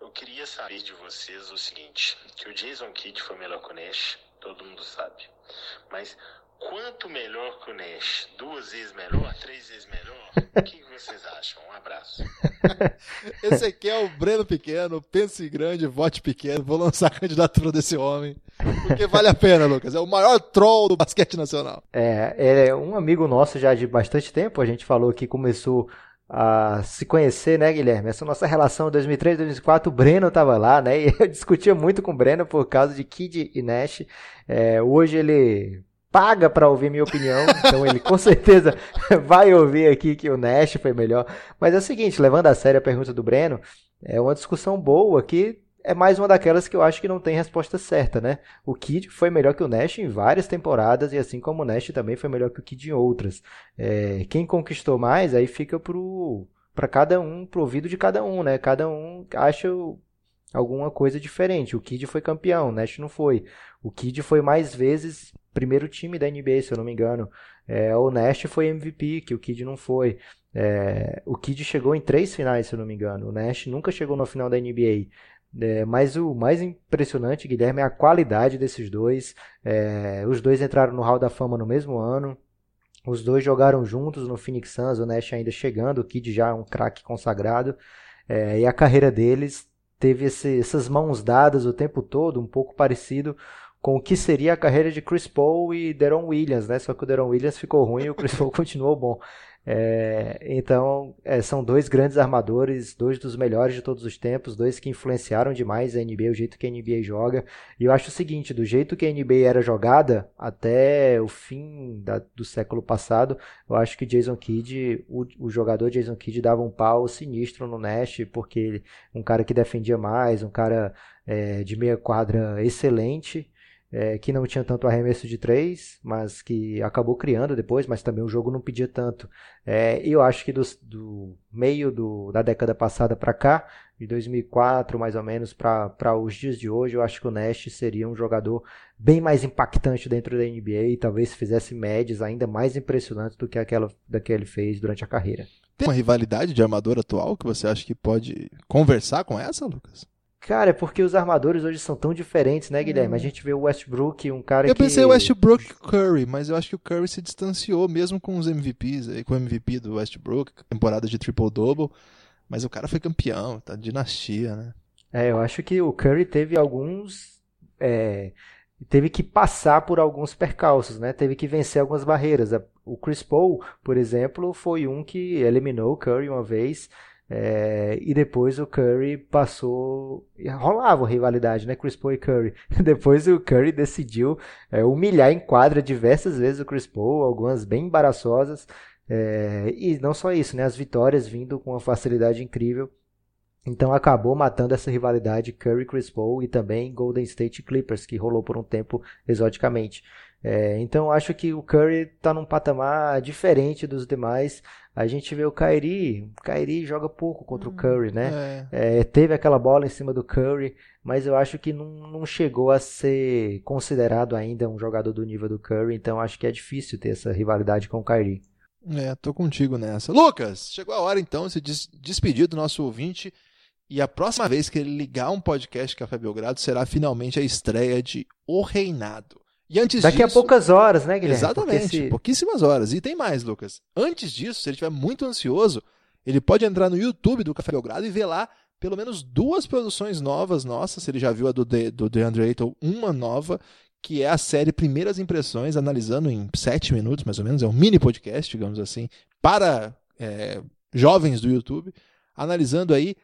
eu queria saber de vocês o seguinte, que o Jason Kidd foi melhor o todo mundo sabe. Mas quanto melhor que o Nash? Duas vezes melhor? Três vezes melhor? O que vocês acham? Um abraço. Esse aqui é o Breno Pequeno, pense grande, vote pequeno. Vou lançar a candidatura desse homem. Porque vale a pena, Lucas. É o maior troll do basquete nacional. É, ele é um amigo nosso já de bastante tempo. A gente falou que começou a se conhecer, né, Guilherme? Essa nossa relação 2003, 2004, o Breno estava lá, né? E eu discutia muito com o Breno por causa de Kid e Nash. É, hoje ele paga para ouvir minha opinião, então ele com certeza vai ouvir aqui que o Nash foi melhor. Mas é o seguinte, levando a sério a pergunta do Breno, é uma discussão boa que é mais uma daquelas que eu acho que não tem resposta certa, né? O Kid foi melhor que o Nash em várias temporadas e assim como o Nash também foi melhor que o Kid em outras. É, quem conquistou mais aí fica pro para cada um, pro ouvido de cada um, né? Cada um acha alguma coisa diferente. O Kid foi campeão, o Nash não foi. O Kid foi mais vezes primeiro time da NBA, se eu não me engano. É, o Nash foi MVP, que o Kid não foi. É, o Kid chegou em três finais, se eu não me engano. O Nash nunca chegou no final da NBA. É, mas o mais impressionante, Guilherme, é a qualidade desses dois. É, os dois entraram no Hall da Fama no mesmo ano. Os dois jogaram juntos no Phoenix Suns, o Nash ainda chegando, o Kid já é um craque consagrado. É, e a carreira deles teve esse, essas mãos dadas o tempo todo, um pouco parecido com o que seria a carreira de Chris Paul e Deron Williams, né? Só que o Deron Williams ficou ruim e o Chris Paul continuou bom. É, então, é, são dois grandes armadores, dois dos melhores de todos os tempos, dois que influenciaram demais a NBA, o jeito que a NBA joga. E eu acho o seguinte: do jeito que a NBA era jogada até o fim da, do século passado, eu acho que Jason Kidd, o, o, jogador Jason Kidd, dava um pau sinistro no Nash, porque ele, um cara que defendia mais, um cara é, de meia quadra excelente é, que não tinha tanto arremesso de três, mas que acabou criando depois, mas também o jogo não pedia tanto. É, eu acho que do, do meio do, da década passada para cá, de 2004 mais ou menos para os dias de hoje, eu acho que o Nash seria um jogador bem mais impactante dentro da NBA e talvez fizesse médias ainda mais impressionantes do que aquela da que ele fez durante a carreira. Tem uma rivalidade de armador atual que você acha que pode conversar com essa, Lucas? Cara, é porque os armadores hoje são tão diferentes, né, Guilherme? A hum. gente vê o Westbrook, um cara eu que... Eu pensei o Westbrook e Curry, mas eu acho que o Curry se distanciou mesmo com os MVPs, com o MVP do Westbrook, temporada de triple-double, mas o cara foi campeão, tá? Dinastia, né? É, eu acho que o Curry teve alguns... É, teve que passar por alguns percalços, né? Teve que vencer algumas barreiras. O Chris Paul, por exemplo, foi um que eliminou o Curry uma vez É, e depois o Curry passou. Rolava rivalidade, né? Chris Paul e Curry. Depois o Curry decidiu é, humilhar em quadra diversas vezes o Chris Paul, algumas bem embaraçosas. É, e não só isso, né? As vitórias vindo com uma facilidade incrível. Então acabou matando essa rivalidade Curry Chris Paul e também Golden State Clippers, que rolou por um tempo exoticamente. É, então acho que o Curry está num patamar diferente dos demais. A gente vê o Kyrie, o Kyrie joga pouco contra hum, o Curry, né? É. É, teve aquela bola em cima do Curry, mas eu acho que não, não chegou a ser considerado ainda um jogador do nível do Curry, então acho que é difícil ter essa rivalidade com o Kyrie. É, tô contigo nessa. Lucas, chegou a hora então de se des despedir do nosso ouvinte. E a próxima vez que ele ligar um podcast Café Belgrado será finalmente a estreia de O Reinado. E antes Daqui disso, a poucas horas, né, Guilherme? Exatamente, se... pouquíssimas horas. E tem mais, Lucas. Antes disso, se ele estiver muito ansioso, ele pode entrar no YouTube do Café Belgrado e ver lá pelo menos duas produções novas nossas. Se ele já viu a do, The, do DeAndre Ayton, uma nova, que é a série Primeiras Impressões, analisando em sete minutos, mais ou menos. É um mini podcast, digamos assim, para é, jovens do YouTube, analisando aí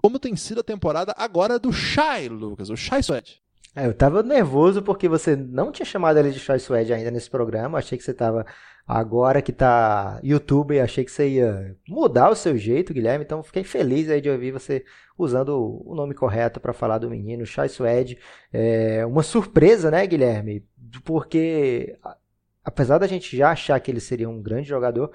como tem sido a temporada agora do Shai, Lucas, o Shai Sweat. É, eu tava nervoso porque você não tinha chamado ele de Shai Sweat ainda nesse programa. Achei que você tava agora que tá YouTube, achei que você ia mudar o seu jeito, Guilherme. Então fiquei feliz aí de ouvir você usando o nome correto para falar do menino, Shai Suede. É uma surpresa, né, Guilherme? Porque apesar da gente já achar que ele seria um grande jogador,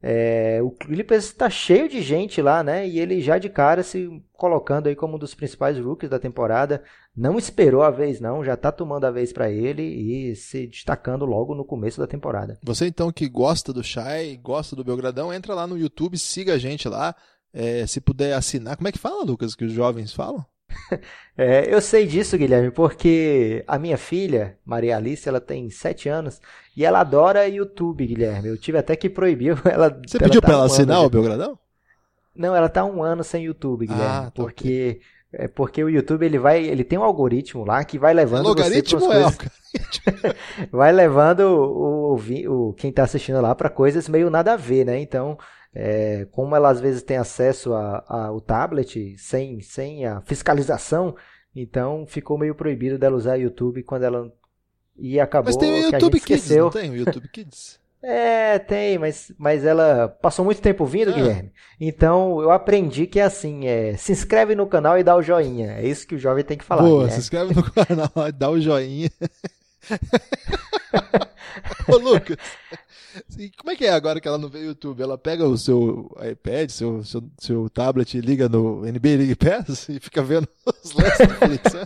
é, o Clippers está cheio de gente lá, né? E ele já de cara se colocando aí como um dos principais rookies da temporada. Não esperou a vez, não, já está tomando a vez para ele e se destacando logo no começo da temporada. Você então que gosta do Shai, gosta do Belgradão, entra lá no YouTube, siga a gente lá. É, se puder assinar, como é que fala, Lucas, que os jovens falam? É, eu sei disso, Guilherme, porque a minha filha, Maria Alice, ela tem 7 anos e ela adora YouTube, Guilherme. Eu tive até que proibir ela. Você ela pediu tá para ela um assinar o Belgradão? Não, ela tá um ano sem YouTube, Guilherme, ah, tá porque. É porque o YouTube ele vai, ele tem um algoritmo lá que vai levando é logaritmo você é coisas... vai levando o, o, o quem está assistindo lá para coisas meio nada a ver, né? Então é, como ela às vezes tem acesso ao tablet sem, sem a fiscalização, então ficou meio proibido dela usar YouTube quando ela. E acabou mas tem o YouTube Kids, não tem o YouTube Kids? É, tem, mas, mas ela passou muito tempo vindo, ah. Guilherme. Então eu aprendi que é assim: é, se inscreve no canal e dá o joinha. É isso que o jovem tem que falar. Boa, se inscreve no canal e dá o joinha. Ô, Lucas, e como é que é agora que ela não vê YouTube? Ela pega o seu iPad, seu, seu, seu tablet e liga no NBA League Pass e fica vendo os lances Netflix, né?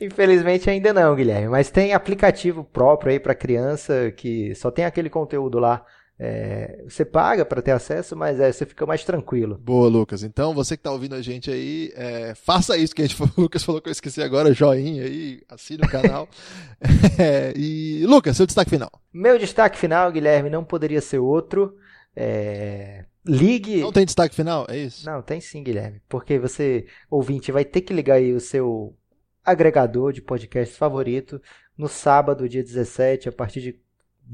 Infelizmente ainda não, Guilherme. Mas tem aplicativo próprio aí para criança que só tem aquele conteúdo lá é, você paga para ter acesso, mas é, você fica mais tranquilo. Boa, Lucas. Então, você que está ouvindo a gente aí, é, faça isso que a gente falou, o Lucas falou que eu esqueci agora, joinha aí, assine o canal. É, e, Lucas, seu destaque final. Meu destaque final, Guilherme, não poderia ser outro. É, ligue. Não tem destaque final? É isso? Não, tem sim, Guilherme. Porque você, ouvinte, vai ter que ligar aí o seu agregador de podcast favorito no sábado, dia 17, a partir de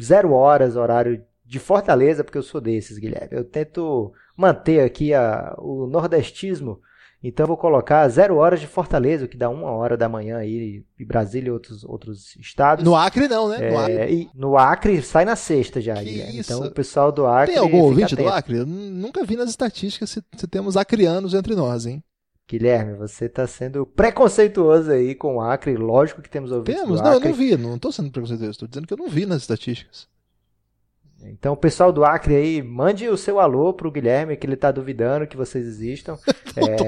zero horas, horário de Fortaleza, porque eu sou desses, Guilherme. Eu tento manter aqui a, o nordestismo, então vou colocar zero horas de Fortaleza, o que dá uma hora da manhã aí, em Brasília e outros, outros estados. No Acre não, né? É, no, Acre... no Acre sai na sexta já, que Guilherme. Isso? Então o pessoal do Acre. Tem algum ouvinte atento. do Acre? Eu nunca vi nas estatísticas se, se temos acrianos entre nós, hein? Guilherme, você está sendo preconceituoso aí com o Acre. Lógico que temos ouvintes Temos, não, eu não vi, não estou sendo preconceituoso, estou dizendo que eu não vi nas estatísticas. Então, o pessoal do Acre aí, mande o seu alô pro Guilherme, que ele tá duvidando que vocês existam. é... tô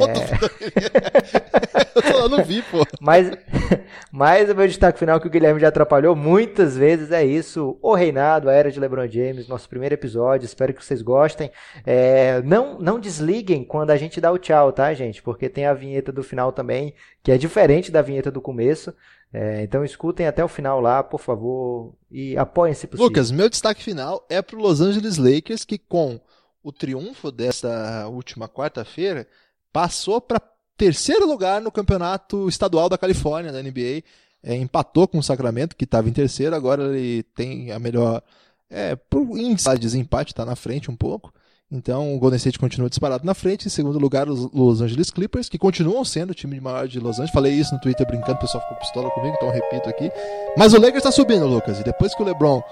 eu não vi, pô. Mas, mas o meu destaque final que o Guilherme já atrapalhou muitas vezes é isso. O Reinado, a Era de LeBron James, nosso primeiro episódio. Espero que vocês gostem. É, não, não desliguem quando a gente dá o tchau, tá, gente? Porque tem a vinheta do final também, que é diferente da vinheta do começo. É, então escutem até o final lá, por favor, e apoiem se possível. Lucas, meu destaque final é para o Los Angeles Lakers, que com o triunfo desta última quarta-feira, passou para terceiro lugar no campeonato estadual da Califórnia, da NBA. É, empatou com o Sacramento, que estava em terceiro, agora ele tem a melhor. É, por índice de desempate, está na frente um pouco. Então o Golden State continua disparado na frente. Em segundo lugar, os Los Angeles Clippers, que continuam sendo o time maior de Los Angeles. Falei isso no Twitter brincando, o pessoal ficou pistola comigo, então eu repito aqui. Mas o Lakers está subindo, Lucas. E depois que o LeBron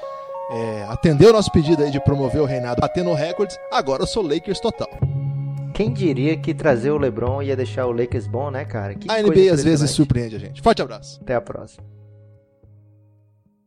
é, atendeu o nosso pedido aí de promover o reinado batendo recordes, agora eu sou Lakers total. Quem diria que trazer o LeBron ia deixar o Lakers bom, né, cara? Que a NBA às vezes surpreende a gente. Forte abraço. Até a próxima.